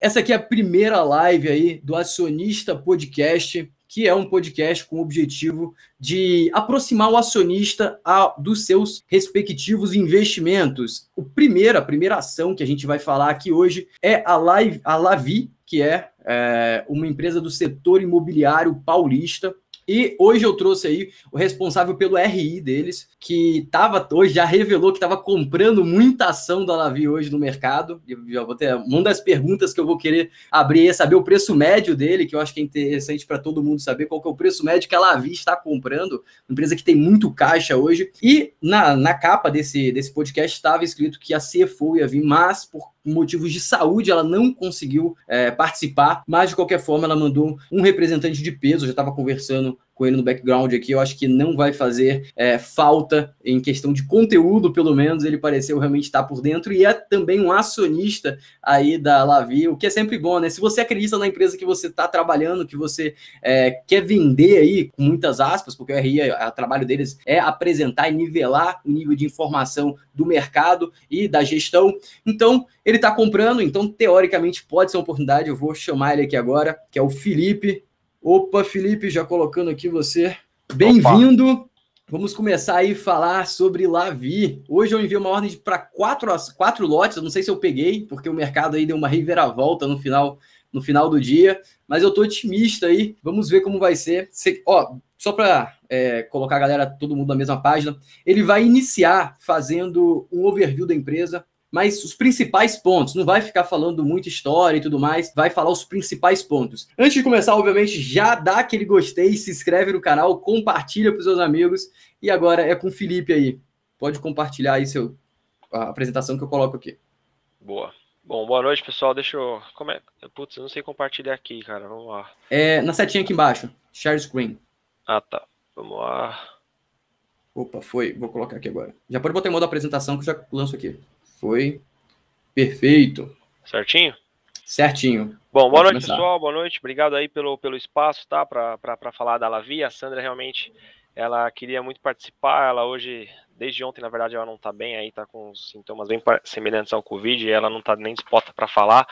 Essa aqui é a primeira live aí do Acionista Podcast, que é um podcast com o objetivo de aproximar o acionista a, dos seus respectivos investimentos. O primeiro, a primeira ação que a gente vai falar aqui hoje é a, Live, a Lavi, que é, é uma empresa do setor imobiliário paulista. E hoje eu trouxe aí o responsável pelo RI deles, que tava hoje já revelou que estava comprando muita ação da Lavi hoje no mercado. Eu já vou ter uma das perguntas que eu vou querer abrir é saber o preço médio dele, que eu acho que é interessante para todo mundo saber qual que é o preço médio que a Lavi está comprando, empresa que tem muito caixa hoje. E na, na capa desse, desse podcast estava escrito que a CFO ia vir, mas por motivos de saúde ela não conseguiu é, participar, mas de qualquer forma ela mandou um representante de peso, já estava conversando com ele no background aqui, eu acho que não vai fazer é, falta em questão de conteúdo, pelo menos ele pareceu realmente estar por dentro e é também um acionista aí da Lavi, o que é sempre bom, né? Se você acredita na empresa que você está trabalhando, que você é, quer vender aí, com muitas aspas, porque o RI, o trabalho deles é apresentar e nivelar o nível de informação do mercado e da gestão, então ele está comprando, então teoricamente pode ser uma oportunidade, eu vou chamar ele aqui agora, que é o Felipe, Opa, Felipe, já colocando aqui você. Bem-vindo. Vamos começar aí a falar sobre Lavi. Hoje eu envio uma ordem para quatro, quatro lotes. Eu não sei se eu peguei, porque o mercado aí deu uma reviravolta no final, no final do dia. Mas eu tô otimista aí. Vamos ver como vai ser. Você, ó, só para é, colocar a galera, todo mundo na mesma página, ele vai iniciar fazendo um overview da empresa, mas os principais pontos. Não vai ficar falando muita história e tudo mais, vai falar os principais pontos. Antes de começar, obviamente, já dá aquele gostei, se inscreve no canal, compartilha para os seus amigos. E agora é com o Felipe aí. Pode compartilhar aí seu, a apresentação que eu coloco aqui. Boa. Bom, boa noite, pessoal. Deixa eu. Como é? Putz, eu não sei compartilhar aqui, cara. Vamos lá. É na setinha aqui embaixo. Share screen. Ah, tá. Vamos lá. Opa, foi. Vou colocar aqui agora. Já pode botar em modo apresentação que eu já lanço aqui. Foi perfeito. Certinho? Certinho. Bom, boa noite, começar. pessoal. Boa noite. Obrigado aí pelo, pelo espaço, tá? Para falar da Lavi. A Sandra realmente ela queria muito participar. Ela hoje, desde ontem, na verdade, ela não está bem aí, está com sintomas bem semelhantes ao Covid e ela não está nem disposta para falar.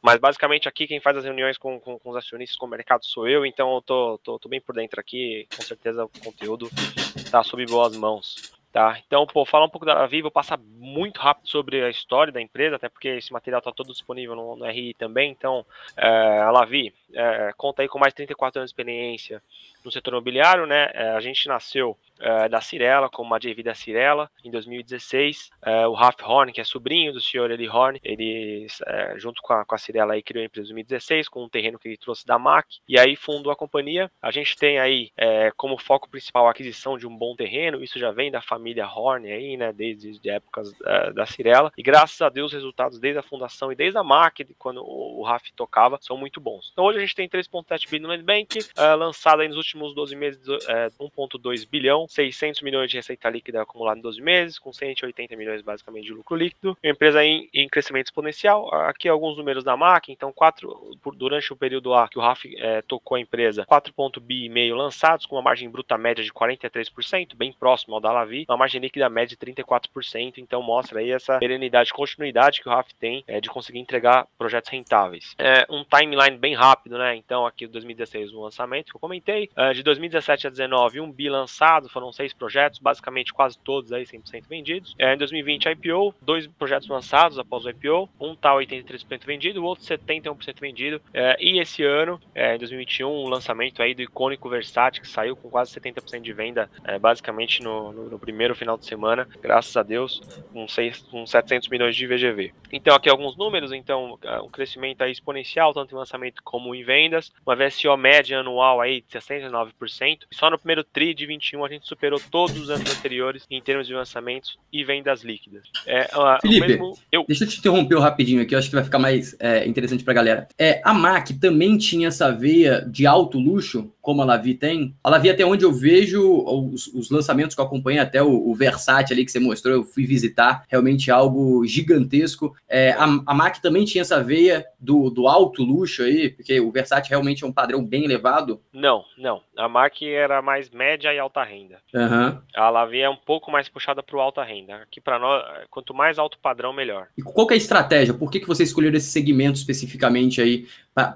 Mas basicamente aqui quem faz as reuniões com, com, com, os acionistas com o mercado sou eu, então eu tô, tô, tô bem por dentro aqui. Com certeza o conteúdo está sob boas mãos. Tá? Então, pô, falar um pouco da Lavi, vou passar muito rápido sobre a história da empresa, até porque esse material está todo disponível no, no, RI também. Então, é, a Lavi é, conta aí com mais de 34 anos de experiência no setor imobiliário, né? É, a gente nasceu é, da Cirela, como uma JV da Cirela, em 2016. É, o Ralph Horn, que é sobrinho do senhor Eli Horn, ele, é, junto com a, com a Cirela, aí, criou a empresa em 2016, com um terreno que ele trouxe da MAC, e aí fundou a companhia. A gente tem aí é, como foco principal a aquisição de um bom terreno, isso já vem da família Horn aí, né, desde de épocas é, da Cirela, e graças a Deus os resultados desde a fundação e desde a MAC, quando o, o Raf tocava, são muito bons. Então hoje a gente tem 3.7 bilhões no Landbank, é, lançado aí nos últimos 12 meses 1.2 bilhão, 600 milhões de receita líquida acumulada em 12 meses, com 180 milhões basicamente de lucro líquido. Uma empresa em, em crescimento exponencial. Aqui alguns números da MAC, então quatro, durante o período lá que o RAF é, tocou a empresa, 4,5 bi meio lançados, com uma margem bruta média de 43%, bem próximo ao da Lavi, uma margem líquida média de 34%, então mostra aí essa perenidade, continuidade que o RAF tem é, de conseguir entregar projetos rentáveis. É, um timeline bem rápido, né? Então aqui 2016 o lançamento que eu comentei, é, de 2017 a 2019 um bi lançado, foram seis projetos, basicamente quase todos aí 100% vendidos. É, em 2020, IPO, dois projetos lançados após o IPO, um tá 83% vendido, o outro 71% vendido. É, e esse ano, é, em 2021, um lançamento aí do icônico Versace, que saiu com quase 70% de venda, basicamente no, no, no, primeiro final de semana, graças a Deus, com, seis, com 700 milhões de VGV. Então, aqui alguns números, então, um crescimento aí exponencial, tanto em lançamento como em vendas, uma VSO média anual aí de 69%, só no primeiro TRI de 21 a gente superou todos os anos anteriores em termos de lançamentos e vendas líquidas. É, Felipe, mesmo... eu... deixa eu te interromper rapidinho aqui, eu acho que vai ficar mais é, interessante para a galera. É, a MAC também tinha essa veia de alto luxo, como a Lavi tem. A Lavi, até onde eu vejo os, os lançamentos que eu acompanho, até o, o, Versace ali que você mostrou, eu fui visitar, realmente algo gigantesco. É, a, a MAC também tinha essa veia do, do alto luxo aí, porque O Versace realmente é um padrão bem elevado? Não, não. A Mark era mais média e alta renda. Uhum. A Lavi é um pouco mais puxada para o alta renda. Aqui para nós, quanto mais alto padrão, melhor. E qual é a estratégia? Por que, que você escolheu esse segmento especificamente aí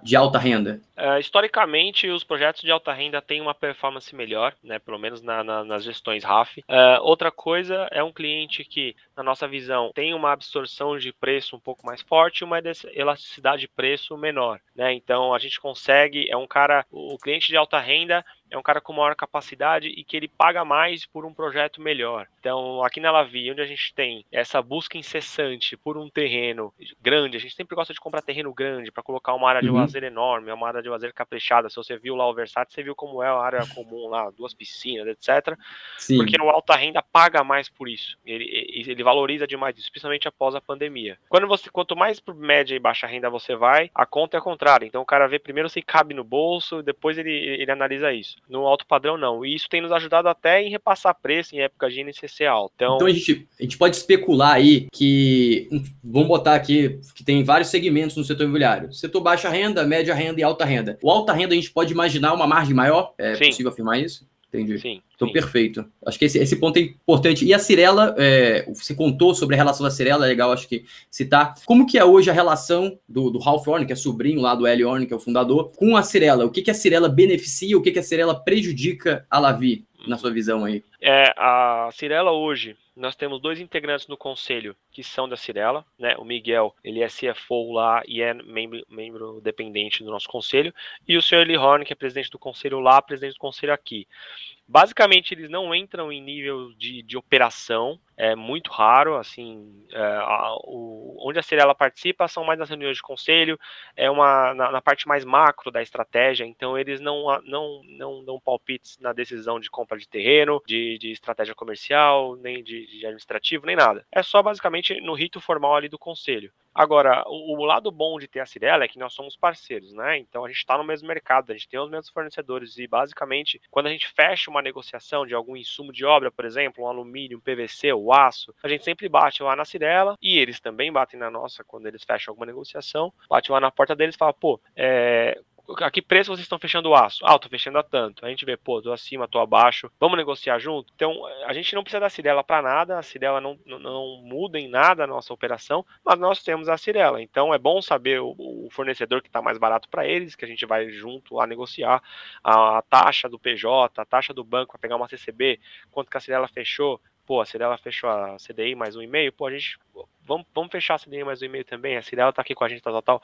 de alta renda? Uh, historicamente, os projetos de alta renda têm uma performance melhor, né, pelo menos na, na, nas gestões RAF. Uh, outra coisa é um cliente que, na nossa visão, tem uma absorção de preço um pouco mais forte e uma elasticidade de preço menor. Né? Então, a gente consegue, é um cara, o cliente de alta renda é um cara com maior capacidade e que ele paga mais por um projeto melhor. Então, aqui na Lavi, onde a gente tem essa busca incessante por um terreno grande, a gente sempre gosta de comprar terreno grande para colocar uma área de uhum. lazer enorme, uma área de lazer caprichada. Se você viu lá o Versace, você viu como é a área comum lá, duas piscinas, etc. Sim. Porque o alta renda paga mais por isso. Ele, ele valoriza demais isso, principalmente após a pandemia. Quando você, quanto mais por média e baixa renda você vai, a conta é a contrária. Então, o cara vê primeiro se cabe no bolso, depois ele, ele analisa isso. No alto padrão, não. E isso tem nos ajudado até em repassar preço em época de INCC alto. Então, então a, gente, a gente pode especular aí que, vamos botar aqui, que tem vários segmentos no setor imobiliário. Setor baixa renda, média renda e alta renda. O alta renda a gente pode imaginar uma margem maior? É Sim. possível afirmar isso? Entendi. Sim. Então, sim. perfeito. Acho que esse, esse ponto é importante. E a Cirela, é, você contou sobre a relação da Cirela, é legal, acho que citar. Como que é hoje a relação do, do Ralph Orne, que é sobrinho lá do Eli Orne, que é o fundador, com a Cirela? O que, que a Cirela beneficia, o que, que a Cirela prejudica a Lavi, na sua visão aí? É, a Cirela hoje, nós temos dois integrantes no conselho que são da Cirela, né? O Miguel, ele é CFO lá e é membro, membro dependente do nosso conselho, e o senhor Eli Horn, que é presidente do conselho lá, presidente do conselho aqui. Basicamente, eles não entram em nível de, de operação, é muito raro, assim, é, a, o, onde a Cirela participa são mais nas reuniões de conselho, é uma na, na, parte mais macro da estratégia, então eles não, não, não dão palpites na decisão de compra de terreno, de, de estratégia comercial, nem de, de administrativo, nem nada. É só basicamente no rito formal ali do conselho. Agora, o, o, lado bom de ter a Cirela é que nós somos parceiros, né? Então a gente está no mesmo mercado, a gente tem os mesmos fornecedores e basicamente quando a gente fecha uma negociação de algum insumo de obra, por exemplo, um alumínio, um PVC, o aço, a gente sempre bate lá na Cirela e eles também batem na nossa quando eles fecham alguma negociação, bate lá na porta deles e fala, pô, é, a que preço vocês estão fechando o aço? Ah, tô fechando a tanto. A gente vê, pô, tô acima, tô abaixo, vamos negociar junto? Então, a gente não precisa da Cirela para nada, a Cirela não, não, não, muda em nada a nossa operação, mas nós temos a Cirela. Então, é bom saber o, o fornecedor que está mais barato para eles, que a gente vai junto lá negociar a, a taxa do PJ, a taxa do banco para pegar uma CCB, quanto que a Cirela fechou, pô, a Cirela fechou a CDI mais um e-mail, pô, a gente vamos, vamos fechar a CDI mais um e-mail também, a Cirela tá aqui com a gente, tal, tal, tal.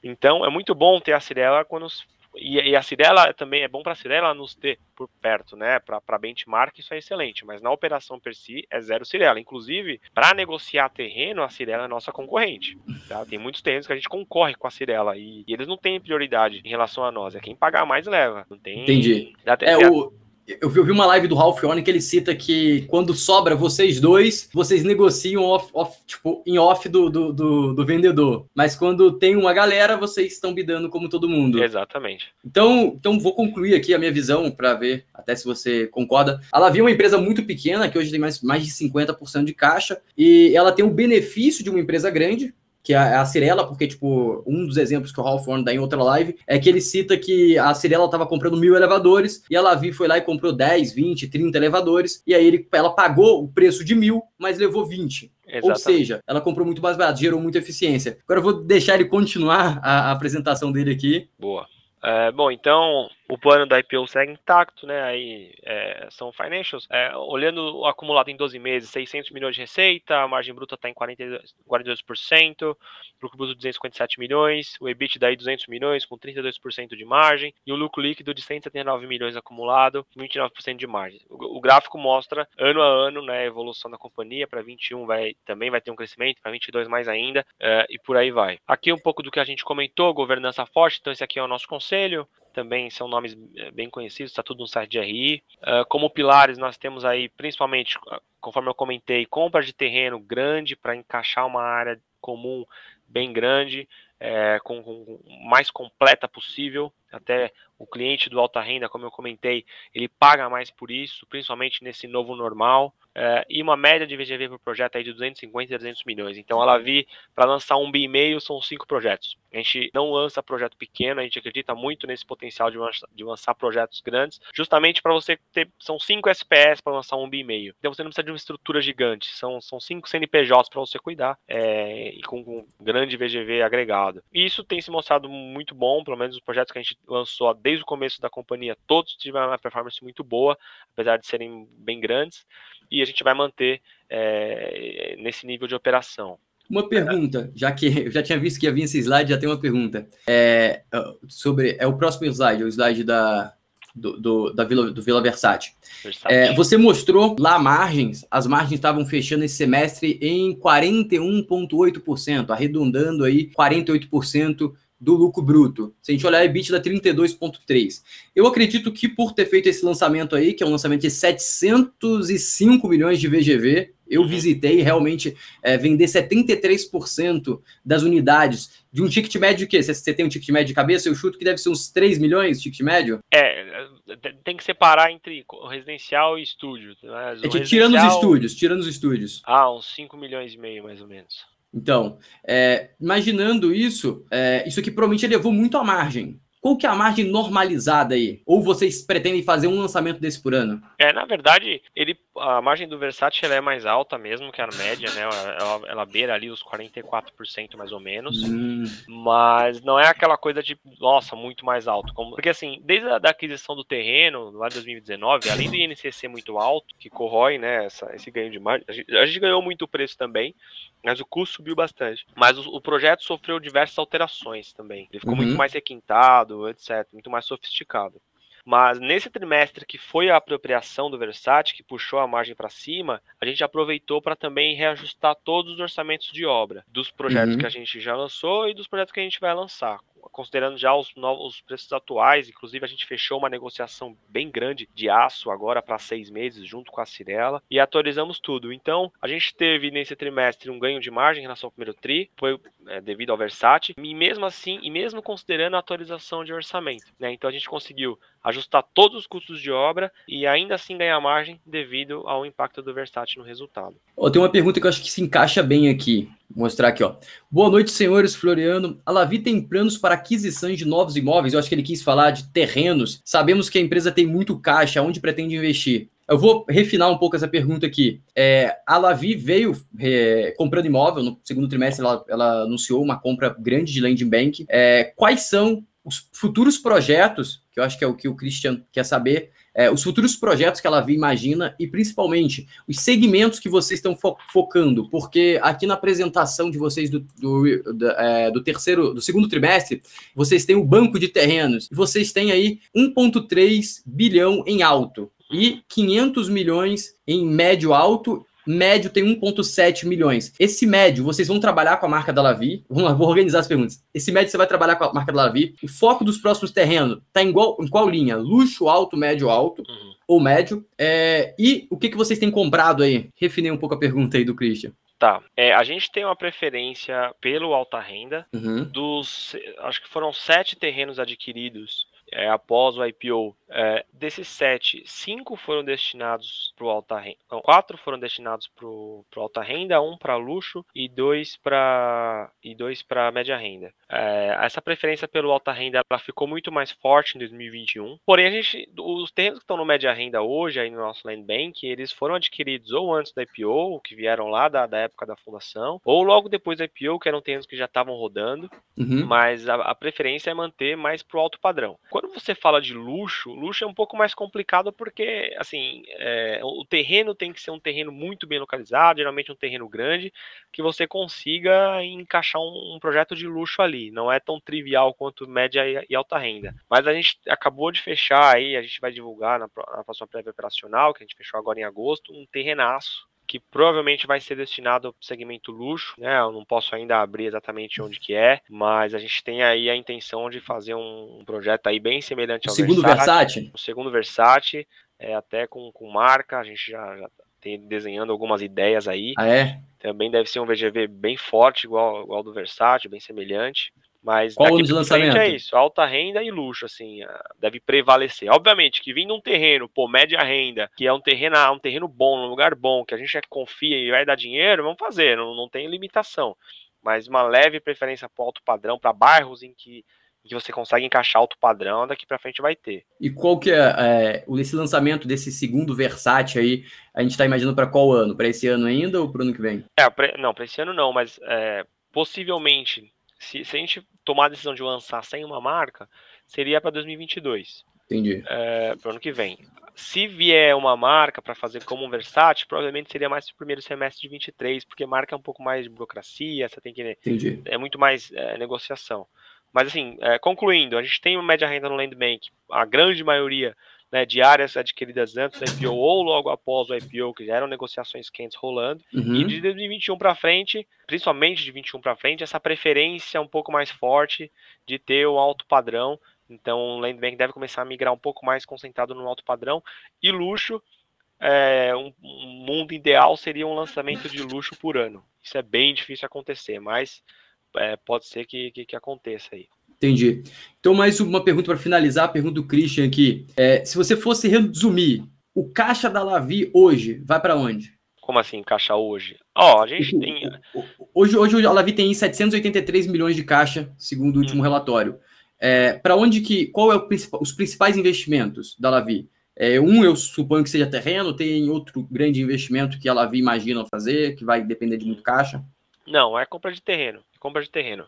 Então, é muito bom ter a Cirela quando e, e, a Cirela também é bom para a Cirela nos ter por perto, né? Para benchmark, isso é excelente, mas na operação per si é zero Cirela. Inclusive, para negociar terreno, a Cirela é nossa concorrente. Tá? Tem muitos terrenos que a gente concorre com a Cirela e, e, eles não têm prioridade em relação a nós. É quem pagar mais leva. Não tem. Entendi. é, o, eu vi, uma live do Ralph Orne que ele cita que quando sobra vocês dois, vocês negociam off, off, tipo, em off do, do, do, do, vendedor. Mas quando tem uma galera, vocês estão bidando como todo mundo. Exatamente. Então, então vou concluir aqui a minha visão para ver até se você concorda. A Lavi é uma empresa muito pequena, que hoje tem mais, mais de 50% de caixa, e ela tem o benefício de uma empresa grande, que é a Cirela, porque, tipo, um dos exemplos que o Ralph Horn dá em outra live é que ele cita que a Cirela estava comprando mil elevadores e a Lavi foi lá e comprou 10, 20, 30 elevadores, e aí ele, ela pagou o preço de mil, mas levou 20. Exatamente. Ou seja, ela comprou muito mais barato, gerou muita eficiência. Agora eu vou deixar ele continuar a, a apresentação dele aqui. Boa. É, bom, então o plano da IPO segue intacto, né? Aí é, são financials. É, olhando o acumulado em 12 meses, 600 milhões de receita, a margem bruta está em 42%, 42%, lucro bruto 257 milhões, o EBIT daí 200 milhões com 32% de margem e o lucro líquido de 179 milhões acumulado, 29% de margem. O, o, gráfico mostra ano a ano, né, a evolução da companhia. Para 21 vai também vai ter um crescimento, para 22 mais ainda é, e por aí vai. Aqui um pouco do que a gente comentou, governança forte. Então esse aqui é o nosso conselho também são nomes eh, bem conhecidos, está tudo no site de RI. Uh, como pilares, nós temos aí, principalmente, ah, conforme eu comentei, compra de terreno grande para encaixar uma área comum bem grande, é, com, com mais completa possível. Até o cliente do alta renda, como eu comentei, ele paga mais por isso, principalmente nesse novo normal é, e uma média de VGV por projeto aí de 250 a 300 milhões. Então, a Lavi, para lançar um bi e meio, são cinco projetos. A gente não lança projeto pequeno, a gente acredita muito nesse potencial de lançar, de lançar projetos grandes, justamente para você ter. São cinco SPS para lançar um bi e meio. Então, você não precisa de uma estrutura gigante, são, são cinco CNPJs para você cuidar é, e com, com grande VGV agregado. E isso tem se mostrado muito bom, pelo menos os projetos que a gente lançou desde o começo da companhia, todos tiveram uma performance muito boa, apesar de serem bem grandes e a gente vai manter é, nesse nível de operação. Uma pergunta, já que eu já tinha visto que ia vir esse slide, já tem uma pergunta. É, sobre, é o próximo slide, o slide da, do, do, da Vila, do Vila Versace. É, você mostrou lá margens, as margens estavam fechando esse semestre em 41,8%, arredondando aí 48% do lucro bruto. Se a gente olhar a EBITDA 32,3. Eu acredito que por ter feito esse lançamento aí, que é um lançamento de 705 milhões de VGV, eu uhum. visitei realmente é, vender 73% das unidades de um ticket médio que você tem um ticket médio de cabeça, eu chuto que deve ser uns 3 milhões de ticket médio. É, tem que separar entre residencial e estúdio. Né? É, tirando os estúdios, tirando os estúdios. Ah, uns 5 milhões e meio mais ou menos. Então, é, imaginando isso, é, isso aqui provavelmente levou muito à margem. Qual que é a margem normalizada aí? Ou vocês pretendem fazer um lançamento desse por ano? É, na verdade, ele, a margem do Versace ela é mais alta mesmo que a média, né? Ela, ela beira ali os 44% mais ou menos. Hum. Mas não é aquela coisa de, nossa, muito mais alto. Como, porque assim, desde a da aquisição do terreno, lá em 2019, além do INCC muito alto, que corrói, né, essa, esse ganho de margem, a gente, a gente ganhou muito preço também, mas o custo subiu bastante. Mas o, o projeto sofreu diversas alterações também. Ele ficou uhum. muito mais requintado, etc., muito mais sofisticado. Mas nesse trimestre que foi a apropriação do Versace, que puxou a margem para cima, a gente aproveitou para também reajustar todos os orçamentos de obra, dos projetos uhum. que a gente já lançou e dos projetos que a gente vai lançar considerando já os novos preços atuais, inclusive a gente fechou uma negociação bem grande de aço agora para seis meses, junto com a Cirela, e atualizamos tudo. Então, a gente teve nesse trimestre um ganho de margem em relação ao primeiro TRI, foi é, devido ao Versace, e mesmo assim, e mesmo considerando a atualização de orçamento, né? Então a gente conseguiu ajustar todos os custos de obra e ainda assim ganhar margem devido ao impacto do Versace no resultado. Oh, tem uma pergunta que eu acho que se encaixa bem aqui. Vou mostrar aqui, ó. Boa noite, senhores. Floriano. A Lavi tem planos para aquisição de novos imóveis? Eu acho que ele quis falar de terrenos. Sabemos que a empresa tem muito caixa. Onde pretende investir? Eu vou refinar um pouco essa pergunta aqui. É, a Lavi veio é, comprando imóvel no segundo trimestre, ela, ela, anunciou uma compra grande de landing bank. É, quais são os futuros projetos, que eu acho que é o que o Christian quer saber, é, os futuros projetos que ela imagina e principalmente os segmentos que vocês estão fo focando, porque aqui na apresentação de vocês do, do, do, é, do, terceiro, do segundo trimestre, vocês têm o banco de terrenos, vocês têm aí 1,3 bilhão em alto e 500 milhões em médio alto médio tem 1,7 milhões. Esse médio, vocês vão trabalhar com a marca da Lavi. Vamos lá, vou organizar as perguntas. Esse médio você vai trabalhar com a marca da Lavi. O foco dos próximos terrenos está em, em qual linha? Luxo, alto, médio, alto. Uhum. Ou médio. É, e o que, que vocês têm comprado aí? Refinei um pouco a pergunta aí do Christian. Tá. É, a gente tem uma preferência pelo alta renda. Uhum. Dos. Acho que foram sete terrenos adquiridos é, após o IPO, é, desses sete, cinco foram destinados para o alta renda, quatro foram destinados para o alta renda, um para luxo e dois para e dois para média renda. É, essa preferência pelo alta renda ela ficou muito mais forte em 2021. Porém, a gente, os terrenos que estão no média renda hoje aí no nosso land bank, eles foram adquiridos ou antes do IPO, que vieram lá da, da época da fundação, ou logo depois do IPO, que eram terrenos que já estavam rodando. Uhum. Mas a, a, preferência é manter mais para o alto padrão. Quando você fala de luxo, luxo é um pouco mais complicado porque, assim, é, o terreno tem que ser um terreno muito bem localizado, geralmente um terreno grande, que você consiga encaixar um, um projeto de luxo ali. Não é tão trivial quanto média e, e, alta renda. Mas a gente acabou de fechar aí, a gente vai divulgar na, na próxima prévia operacional, que a gente fechou agora em agosto, um terrenaço que provavelmente vai ser destinado ao segmento luxo, né? Eu não posso ainda abrir exatamente onde que é, mas a gente tem aí a intenção de fazer um projeto aí bem semelhante ao segundo Versace. Versace. O segundo Versace, é, até com, com marca, a gente já, já tem desenhando algumas ideias aí. Ah, é? Também deve ser um VGV bem forte, igual, igual do Versace, bem semelhante. Mas qual ano de lançamento? é isso, alta renda e luxo, assim, deve prevalecer. Obviamente que vindo um terreno, pô, média renda, que é um terreno, um terreno bom, um lugar bom, que a gente confia e vai dar dinheiro, vamos fazer, não, não tem limitação. Mas uma leve preferência para alto padrão, para bairros em que que você consegue encaixar alto padrão, daqui para frente vai ter. E qual que é, é esse lançamento desse segundo Versace aí? A gente está imaginando para qual ano? Para esse ano ainda ou para o ano que vem? É, pra, não, para esse ano não, mas é, possivelmente, se, se, a gente tomar a decisão de lançar sem uma marca, seria para 2022. Entendi. É, para o ano que vem. Se vier uma marca para fazer como um Versace, provavelmente seria mais o primeiro semestre de 23, porque marca é um pouco mais de burocracia, você tem que. Entendi. É muito mais é, negociação. Mas assim, é, concluindo, a gente tem uma média renda no Land Bank, a grande maioria né, de áreas adquiridas antes do IPO ou logo após o IPO, que já eram negociações quentes rolando. Uhum. E de 2021 para frente, principalmente de 21 para frente, essa preferência um pouco mais forte de ter o alto padrão. Então, o Land Bank deve começar a migrar um pouco mais concentrado no alto padrão. E luxo, é, um, um mundo ideal seria um lançamento de luxo por ano. Isso é bem difícil acontecer, mas é, pode ser que, que, que, aconteça aí. Entendi. Então, mais uma pergunta para finalizar, a pergunta do Christian aqui. É, se você fosse resumir, o caixa da Lavi hoje vai para onde? Como assim, caixa hoje? Ó, oh, a gente tem. Hoje, hoje a Lavi tem 783 milhões de caixa, segundo o último hum. relatório. É, para onde que. Qual é o, os principais investimentos da Lavi? É, um, eu suponho que seja terreno, tem outro grande investimento que a Lavi imagina fazer, que vai depender de muito caixa. Não, é compra de terreno compra de terreno.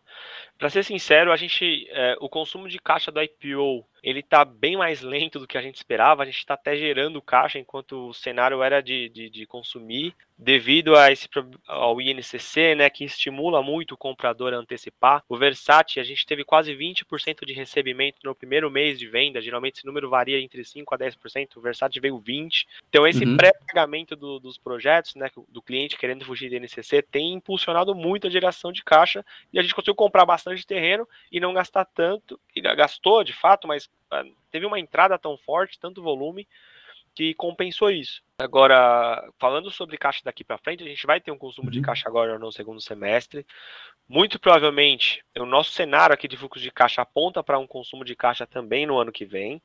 Para ser sincero, a gente, é, o consumo de caixa do IPO ele está bem mais lento do que a gente esperava. A gente está até gerando caixa enquanto o cenário era de, de, de, consumir, devido a esse, ao INCC, né, que estimula muito o comprador a antecipar. O Versace, a gente teve quase 20% de recebimento no primeiro mês de venda. Geralmente esse número varia entre 5% a 10%. O Versace veio 20%. Então esse uhum. pré-pagamento do, dos projetos, né, do cliente querendo fugir do INCC, tem impulsionado muito a geração de caixa e a gente conseguiu comprar bastante terreno e não gastar tanto. E gastou, de fato, mas ah, teve uma entrada tão forte, tanto volume, que compensou isso. Agora, falando sobre caixa daqui para frente, a gente vai ter um consumo de uhum. caixa agora no segundo semestre. Muito provavelmente, o nosso cenário aqui de fluxo de caixa aponta para um consumo de caixa também no ano que vem.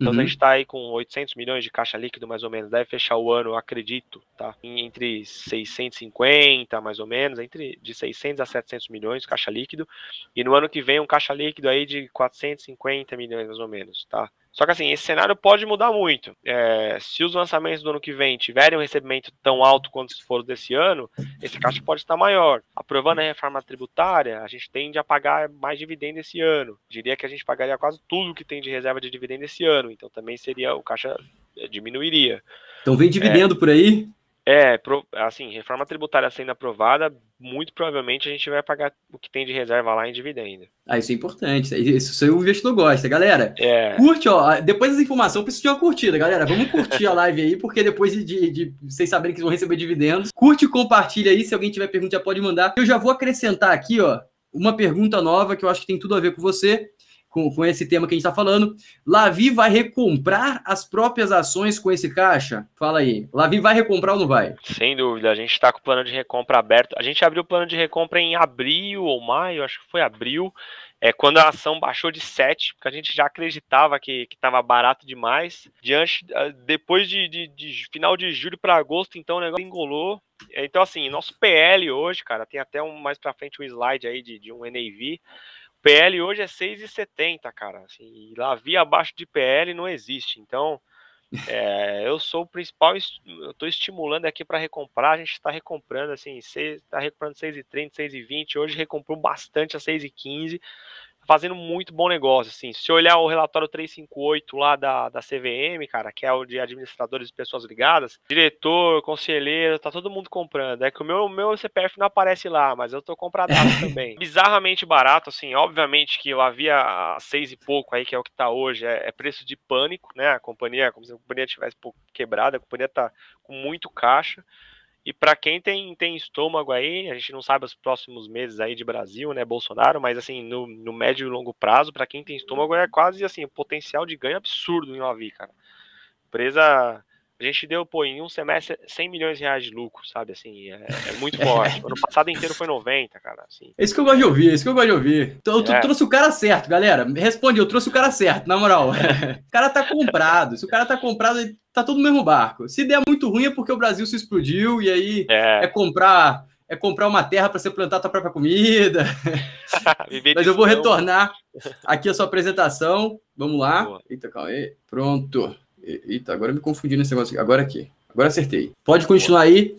Então, uhum. a gente está aí com 800 milhões de caixa líquido, mais ou menos. Deve fechar o ano, acredito, tá? Entre 650, mais ou menos, entre de 600 a 700 milhões de caixa líquido. E no ano que vem, um caixa líquido aí de 450 milhões, mais ou menos, tá? Só que assim, esse cenário pode mudar muito. É, se os lançamentos do ano que vem tiverem um recebimento tão alto quanto se for desse ano, esse caixa pode estar maior. Aprovando a reforma tributária, a gente tende a pagar mais dividendo esse ano. Diria que a gente pagaria quase tudo que tem de reserva de dividendo esse ano. Então também seria o caixa é, diminuiria. Então vem dividendo é, por aí? É, assim, reforma tributária sendo aprovada, muito provavelmente a gente vai pagar o que tem de reserva lá em dividendo. Ah, isso é importante. Isso o investidor gosta, galera. É. Curte, ó. Depois dessa informação, preciso de uma curtida, galera. Vamos curtir a live aí, porque depois de, de, de, vocês saberem que vão receber dividendos, curte e compartilha aí. Se alguém tiver pergunta, já pode mandar. Eu já vou acrescentar aqui, ó, uma pergunta nova que eu acho que tem tudo a ver com você com, com esse tema que a gente está falando. Lavi vai recomprar as próprias ações com esse caixa? Fala aí. Lavi vai recomprar ou não vai? Sem dúvida. A gente está com o plano de recompra aberto. A gente abriu o plano de recompra em abril ou maio, acho que foi abril. É quando a ação baixou de 7, porque a gente já acreditava que estava barato demais. Diante, ah, depois de, de, de final de julho para agosto, então o negócio engolou. Então, assim, nosso PL hoje, cara, tem até um mais para frente um slide aí de, de um NAV. PL hoje é 6,70, cara. Assim, lá via abaixo de PL não existe. Então, é, eu sou o principal, eu estou estimulando aqui para recomprar. A gente está recomprando, assim, está recomprando 6,30, 6,20. Hoje recomprou bastante a 6,15 fazendo muito bom negócio, assim. Se olhar o relatório 358 lá da, da CVM, cara, que é o de administradores e pessoas ligadas, diretor, conselheiro, tá todo mundo comprando. É que o meu, meu CPF não aparece lá, mas eu tô comprado também. Bizarramente barato, assim, obviamente que eu havia seis e pouco aí, que é o que tá hoje, é, é preço de pânico, né? A companhia, como se a companhia tivesse quebrada, a companhia tá com muito caixa. E para quem tem, tem estômago aí, a gente não sabe os próximos meses aí de Brasil, né, Bolsonaro, mas assim, no, no médio e longo prazo, para quem tem estômago, é quase assim, potencial de ganho absurdo em Lavi, cara. Empresa A gente deu, pô, em um semestre 100 milhões de reais de lucro, sabe? Assim, é, é muito forte. ano passado inteiro foi 90, cara. Assim. É isso que eu gosto de ouvir, é isso que eu gosto de ouvir. Então, tu é. trouxe o cara certo, galera. Responde, eu trouxe o cara certo, na moral. o cara tá comprado. Se o cara tá comprado, tá todo no mesmo barco. Se der muito ruim é porque o Brasil se explodiu e aí é, é comprar é comprar uma terra para você plantar a tua própria comida. Mas eu vou retornar aqui a sua apresentação. Vamos lá. Boa. Eita, calma aí. Pronto. Eita, agora me confundi nesse negócio aqui. Agora aqui. Agora acertei. Pode continuar aí.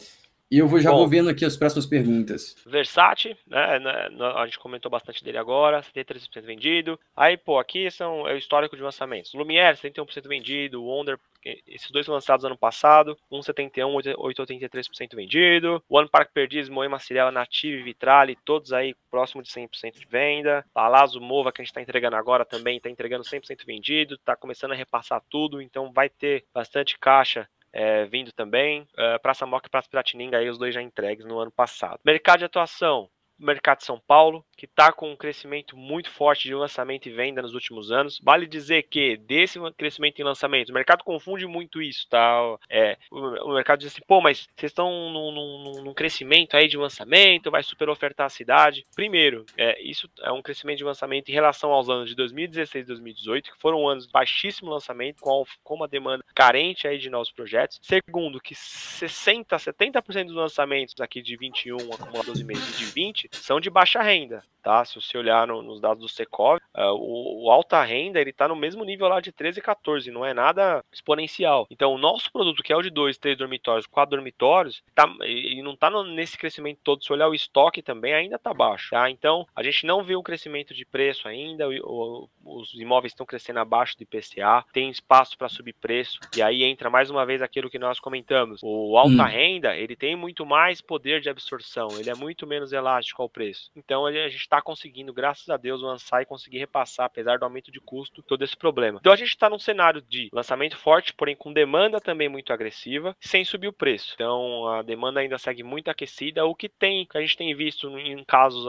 E eu vou, já Bom, vou vendo aqui as próximas perguntas. Versace, né, né a gente comentou bastante dele agora, 73% vendido. Aí, pô, aqui são, é o histórico de lançamentos. Lumiere, 71% vendido. Wonder, esses dois lançados ano passado, 1,71, 8,83% vendido. One Park Perdiz, Moema Cirela, Native, Vitrali, todos aí próximo de 100% de venda. Palazzo Mova, que a gente está entregando agora, também está entregando 100% vendido, está começando a repassar tudo, então vai ter bastante caixa é, vindo também. Uh, Praça Moca e Praça Piratininga, aí os dois já entregues no ano passado. Mercado de atuação, mercado de São Paulo, que está com um crescimento muito forte de lançamento e venda nos últimos anos. Vale dizer que desse crescimento em lançamento, o mercado confunde muito isso, tá? É, o, mercado diz assim, pô, mas vocês estão num, num, num, crescimento aí de lançamento, vai super ofertar a cidade. Primeiro, é, isso é um crescimento de lançamento em relação aos anos de 2016 e 2018, que foram anos de baixíssimo lançamento, com, com uma demanda carente aí de novos projetos. Segundo, que 60, 70% dos lançamentos aqui de 21 acumulados meses e de 20 são de baixa renda tá? Se você olhar no, nos dados do Secov, uh, o, o, alta renda ele está no mesmo nível lá de 13 e 14, não é nada exponencial. Então, o nosso produto, que é o de 2, 3 dormitórios, 4 dormitórios, tá, ele não está nesse crescimento todo. Se olhar o estoque também, ainda está baixo, tá? Então, a gente não vê um crescimento de preço ainda, o, o, os imóveis estão crescendo abaixo do IPCA, tem espaço para subir preço, e aí entra mais uma vez aquilo que nós comentamos. O alta hum. renda, ele tem muito mais poder de absorção, ele é muito menos elástico ao preço. Então, a gente está conseguindo, graças a Deus, lançar e conseguir repassar, apesar do aumento de custo, todo esse problema. Então a gente está num cenário de lançamento forte, porém com demanda também muito agressiva, sem subir o preço. Então a demanda ainda segue muito aquecida. O que tem, que a gente tem visto em casos,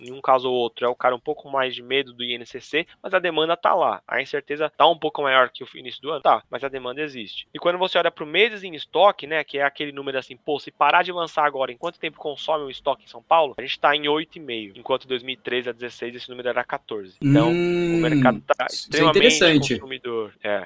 em um caso ou outro, é o cara um pouco mais de medo do INCC, mas a demanda tá lá. A incerteza tá um pouco maior que o início do ano, tá, mas a demanda existe. E quando você olha para o meses em estoque, né, que é aquele número assim, pô, se parar de lançar agora, em quanto tempo consome o estoque em São Paulo? A gente está em 8,5 enquanto 2013 a 16 esse número era 14. Então, hum, o mercado está é extremamente é interessante. consumidor. É.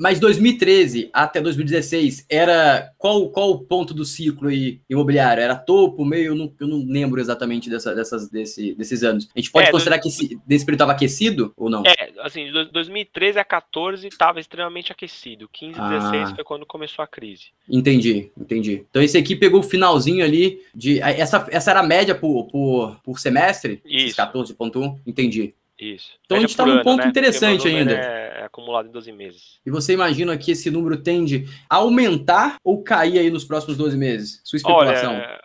Mas 2013 até 2016 era qual qual o ponto do ciclo aí imobiliário? Era topo, meio? Eu não, eu não lembro exatamente dessa, dessas, desse, desses anos. A gente pode é, considerar que esse, desse período estava aquecido ou não? É, assim, de 2013 a 14 estava extremamente aquecido. 15 e ah. 16 foi quando começou a crise. Entendi, entendi. Então esse aqui pegou o finalzinho ali de. Essa, essa era a média por, por, por semestre? Isso. 14,1? Entendi. Isso. Então a gente está num ponto né? interessante ainda. É, é acumulado em 12 meses. E você imagina que esse número tende a aumentar ou cair aí nos próximos 12 meses? Sua especulação. Olha,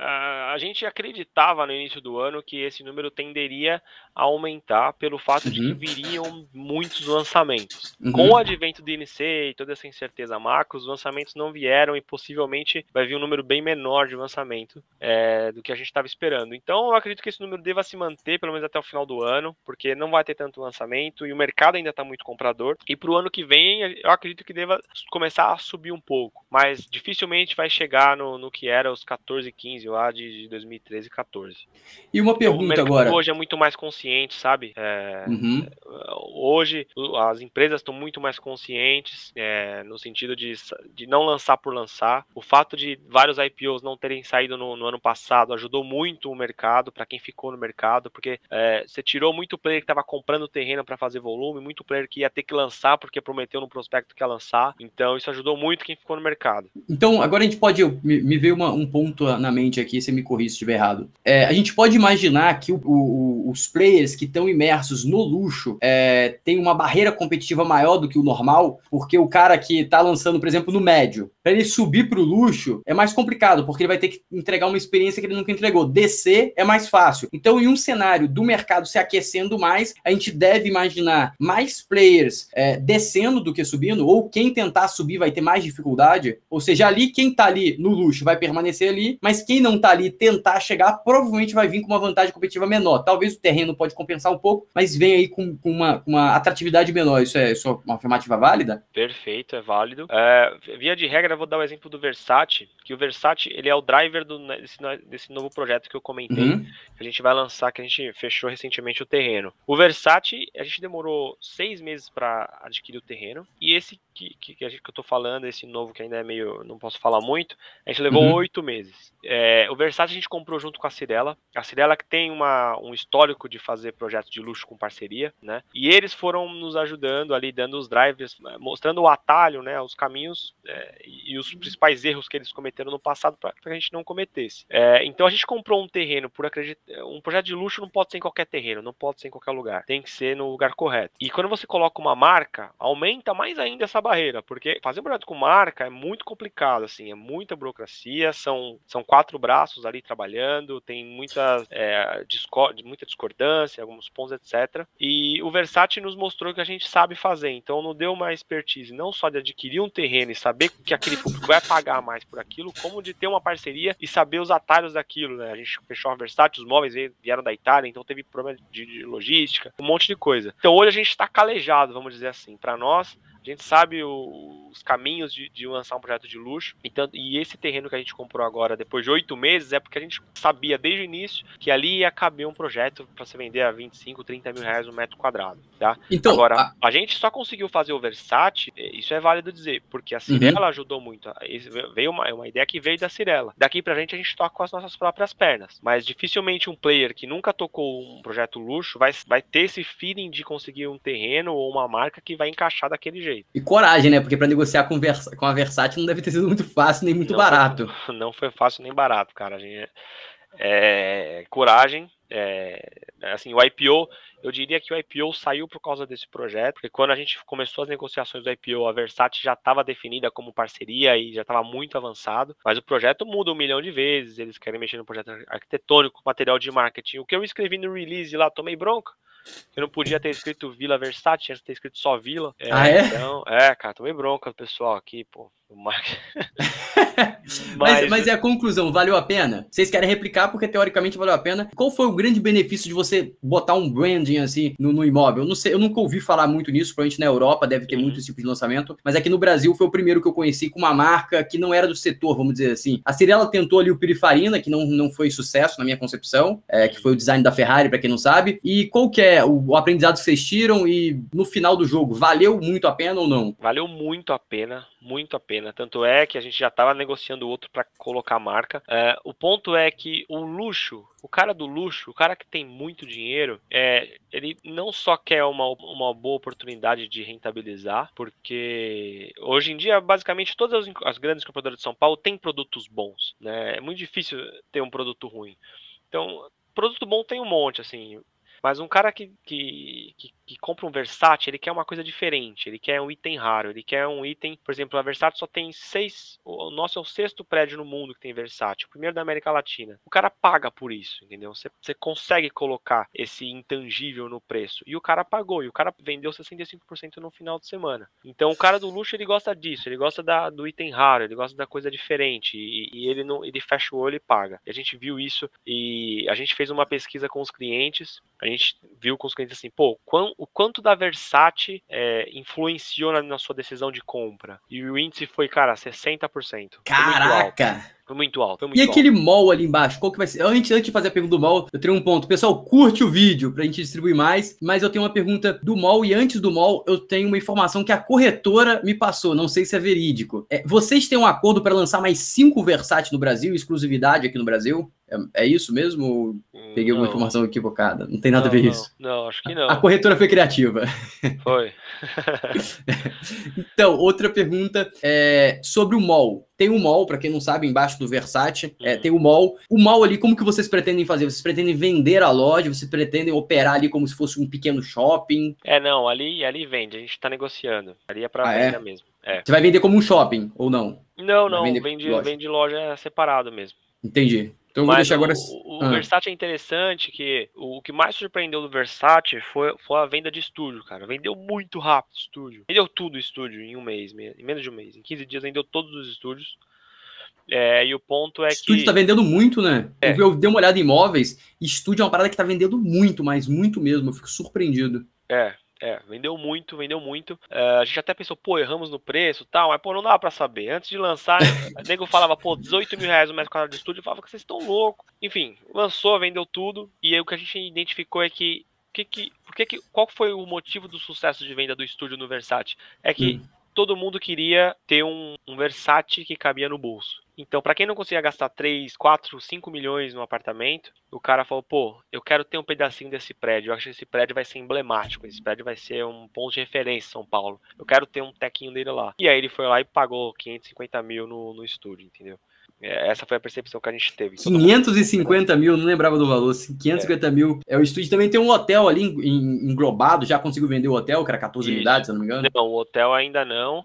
a gente acreditava no início do ano que esse número tenderia aumentar pelo fato uhum. de que uhum. viriam muitos lançamentos. Uhum. Com o advento do INC e toda essa incerteza macro, os lançamentos não vieram e possivelmente vai vir um número bem menor de lançamento é, do que a gente estava esperando. Então eu acredito que esse número deva se manter pelo menos até o final do ano, porque não vai ter tanto lançamento e o mercado ainda está muito comprador. E para o ano que vem eu acredito que deva começar a subir um pouco, mas dificilmente vai chegar no, no que era os 14, 15 lá de, de 2013 e 14. E uma pergunta então, agora. Hoje é muito mais consciente consciente, sabe? É, uhum. Hoje as empresas estão muito mais conscientes é, no sentido de, de não lançar por lançar. O fato de vários IPOs não terem saído no, no ano passado ajudou muito o mercado, para quem ficou no mercado, porque é, você tirou muito player que estava comprando terreno para fazer volume, muito player que ia ter que lançar porque prometeu no prospecto que ia lançar. Então isso ajudou muito quem ficou no mercado. Então agora a gente pode, me, me veio uma, um ponto na mente aqui, você me corrija se estiver errado. É, a gente pode imaginar que o, o, os players players que estão imersos no luxo é, tem uma barreira competitiva maior do que o normal, porque o cara que está lançando, por exemplo, no médio, para ele subir para o luxo é mais complicado, porque ele vai ter que entregar uma experiência que ele nunca entregou. Descer é mais fácil. Então, em um cenário do mercado se aquecendo mais, a gente deve imaginar mais players é, descendo do que subindo, ou quem tentar subir vai ter mais dificuldade. Ou seja, ali quem está ali no luxo vai permanecer ali, mas quem não está ali tentar chegar provavelmente vai vir com uma vantagem competitiva menor. Talvez o terreno pode pode compensar um pouco, mas vem aí com, com uma, uma atratividade menor. Isso é, isso é uma afirmativa válida? Perfeito, é válido. É, via de regra, eu vou dar o exemplo do Versace, que o Versace ele é o driver do, né, desse, desse novo projeto que eu comentei, uhum. que a gente vai lançar, que a gente fechou recentemente o terreno. O Versace, a gente demorou seis meses para adquirir o terreno, e esse que, que, que, eu tô falando, esse novo que ainda é meio, não posso falar muito, a gente levou uhum. oito meses. É, o Versace a gente comprou junto com a Cirela, a Cirela que tem uma, um histórico de fazer projetos de luxo com parceria, né, e eles foram nos ajudando ali, dando os drivers, mostrando o atalho, né, os caminhos é, e os principais erros que eles cometeram no passado para que a gente não cometesse. É, então a gente comprou um terreno por acreditar, um projeto de luxo não pode ser em qualquer terreno, não pode ser em qualquer lugar, tem que ser no lugar correto. E quando você coloca uma marca, aumenta mais ainda essa barreira, porque fazer um projeto com marca é muito complicado, assim, é muita burocracia, são, são quatro braços ali trabalhando, tem muita, é, discord, muita discordância, alguns pontos, etc. E o Versace nos mostrou que a gente sabe fazer, então não deu uma expertise não só de adquirir um terreno e saber que aquele público vai pagar mais por aquilo, como de ter uma parceria e saber os atalhos daquilo, né? A gente fechou a Versace, os móveis vieram da Itália, então teve problema de, de logística, um monte de coisa. Então hoje a gente está calejado, vamos dizer assim. Para nós, a gente sabe o, os caminhos de, de, lançar um projeto de luxo. Então, e esse terreno que a gente comprou agora, depois de oito meses, é porque a gente sabia desde o início que ali ia caber um projeto para você vender a 25, 30 mil reais um metro quadrado. Tá? Então, agora, a... a... gente só conseguiu fazer o Versace, isso é válido dizer, porque a Cirela uhum. ajudou muito. Veio uma, uma ideia que veio da Cirela. Daqui pra gente, a gente toca com as nossas próprias pernas. Mas dificilmente um player que nunca tocou um projeto luxo vai, vai ter esse feeling de conseguir um terreno ou uma marca que vai encaixar daquele jeito. E coragem, né? Porque para negociar com, com a Versátil não deve ter sido muito fácil nem muito não barato. Foi, não foi fácil nem barato, cara. Gente, é, coragem. É, assim, o IPO, eu diria que o IPO saiu por causa desse projeto, porque quando a gente começou as negociações do IPO, a Versace já estava definida como parceria e já estava muito avançado, mas o projeto muda um milhão de vezes, eles querem mexer no projeto arquitetônico, material de marketing. O que eu escrevi no release lá, tomei bronca, eu não podia ter escrito Vila Versace, tinha que ter escrito só Vila. É, ah, é? Então, é, cara, tomei bronca do pessoal aqui, pô. mas, mas, mas é a conclusão, valeu a pena? Vocês querem replicar porque teoricamente valeu a pena. Qual foi o grande benefício de você botar um branding assim no, no imóvel? Eu não sei, eu nunca ouvi falar muito nisso, provavelmente na Europa deve ter uhum. muito esse tipo de lançamento, mas aqui no Brasil foi o primeiro que eu conheci com uma marca que não era do setor, vamos dizer assim. A Cirela tentou ali o Pirifarina, que não, não foi sucesso na minha concepção, é, que foi o design da Ferrari, para quem não sabe. E qual que é o, o aprendizado que vocês tiram e no final do jogo, valeu muito a pena ou não? Valeu muito a pena muito a pena. Tanto é que a gente já estava negociando outro para colocar a marca. É, o ponto é que o luxo, o cara do luxo, o cara que tem muito dinheiro, é, ele não só quer uma, uma boa oportunidade de rentabilizar, porque hoje em dia, basicamente, todas as, as grandes compradoras de São Paulo têm produtos bons. Né? É muito difícil ter um produto ruim. Então, produto bom tem um monte, assim. Mas um cara que, que, que, que, compra um Versace, ele quer uma coisa diferente. Ele quer um item raro. Ele quer um item, por exemplo, a Versace só tem seis. O nosso é o sexto prédio no mundo que tem Versace, o primeiro da América Latina. O cara paga por isso, entendeu? Você, você consegue colocar esse intangível no preço. E o cara pagou. E o cara vendeu 65% no final de semana. Então o cara do luxo ele gosta disso. Ele gosta da, do item raro. Ele gosta da coisa diferente. E, e ele não, ele fecha o olho e paga. E a gente viu isso e a gente fez uma pesquisa com os clientes. A gente viu com os clientes assim, pô, o quanto da Versace é, influenciou na, na, sua decisão de compra? E o índice foi, cara, 60%. Caraca! Foi muito alto. Foi muito e alto. aquele mall ali embaixo, qual que vai ser? Antes, antes de fazer a pergunta do mall, eu tenho um ponto. Pessoal, curte o vídeo pra gente distribuir mais, mas eu tenho uma pergunta do mall e antes do mall eu tenho uma informação que a corretora me passou, não sei se é verídico. É, vocês têm um acordo para lançar mais cinco Versace no Brasil, exclusividade aqui no Brasil? É, é isso mesmo? Peguei não. uma informação equivocada. Não tem nada não, a ver não. isso. Não, acho que não. A corretora foi criativa. Foi. então, outra pergunta é sobre o mall. Tem o mall, para quem não sabe, embaixo do Versace, é, uhum. tem o mall. O mall ali, como que vocês pretendem fazer? Vocês pretendem vender a loja? Vocês pretendem operar ali como se fosse um pequeno shopping? É, não, ali, ali vende, a gente está negociando. Ali é para ah, venda é? mesmo. É. Você vai vender como um shopping ou não? Não, não, vende loja. vende loja separado mesmo. Entendi. Então eu vou deixar agora. O, o ah. Versace é interessante que o, o, que mais surpreendeu do Versace foi, foi a venda de estúdio, cara. Vendeu muito rápido o estúdio. Vendeu tudo o estúdio em um mês, em menos de um mês. Em 15 dias vendeu todos os estúdios. É, e o ponto é estúdio que. Estúdio tá vendendo muito, né? É. Eu, eu dei uma olhada em imóveis, estúdio é uma parada que tá vendendo muito, mas muito mesmo. Eu fico surpreendido. É, é, vendeu muito, vendeu muito. Uh, a gente até pensou, pô, erramos no preço tal, mas pô, não dava pra saber. Antes de lançar, o nego falava, pô, 18 mil reais o metro quadrado de estúdio, eu falava que vocês estão loucos. Enfim, lançou, vendeu tudo, e aí o que a gente identificou é que. que, que, por que, que qual foi o motivo do sucesso de venda do estúdio no Versace? É que hum. Todo mundo queria ter um, um Versace que cabia no bolso. Então, para quem não conseguia gastar 3, 4, 5 milhões no apartamento, o cara falou: pô, eu quero ter um pedacinho desse prédio. Eu acho que esse prédio vai ser emblemático. Esse prédio vai ser um ponto de referência em São Paulo. Eu quero ter um tequinho dele lá. E aí ele foi lá e pagou 550 mil no, no estúdio, entendeu? É, essa foi a percepção que a gente teve. 550 mil, não lembrava do valor. 550 é. mil. É, o estúdio também tem um hotel ali englobado. Já conseguiu vender o hotel, que era 14 Isso. unidades, se não me engano? Não, o hotel ainda não.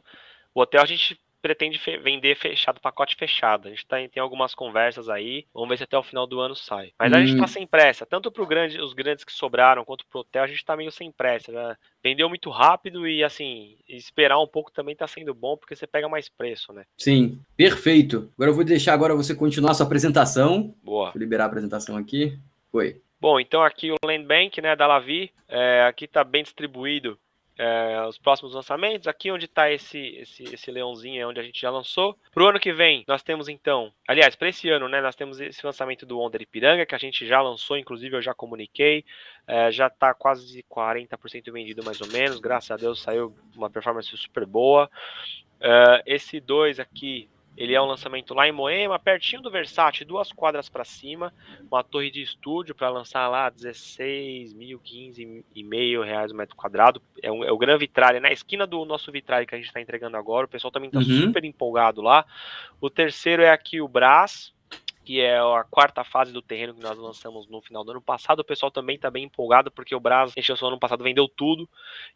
O hotel a gente pretende fe vender fechado, pacote fechado. A gente tá, tem algumas conversas aí, vamos ver se até o final do ano sai. Mas hum. a gente tá hum. sem pressa, tanto para grande, os grandes que sobraram, quanto pro hotel, a gente tá meio sem pressa. Né? Vendeu muito rápido e, assim, esperar um pouco também tá sendo bom, porque você pega mais preço, né? Sim, perfeito. Agora eu vou deixar agora você continuar a sua apresentação. Boa. Vou liberar a apresentação aqui. Foi. Bom, então aqui o Land Bank, né, da Lavi, é, aqui tá bem distribuído é, os próximos lançamentos. Aqui onde está esse, esse, esse leãozinho é onde a gente já lançou. Para o ano que vem, nós temos então, aliás, para esse ano, né, nós temos esse lançamento do Wonder Ipiranga, que a gente já lançou, inclusive eu já comuniquei, é, já está quase 40% vendido mais ou menos, graças a Deus saiu uma performance super boa. É, esse 2 aqui, ele é um lançamento lá em Moema, pertinho do Versace, duas quadras para cima, uma torre de estúdio para lançar lá 16 mil, 15 e meio reais o metro quadrado. É, um, é o Gran Vitralha, na esquina do nosso Vitralha que a gente está entregando agora. O pessoal também está uhum. super empolgado lá. O terceiro é aqui o Brás, que é a quarta fase do terreno que nós lançamos no final do ano passado. O pessoal também está bem empolgado, porque o Brás, encheu no ano passado, vendeu tudo.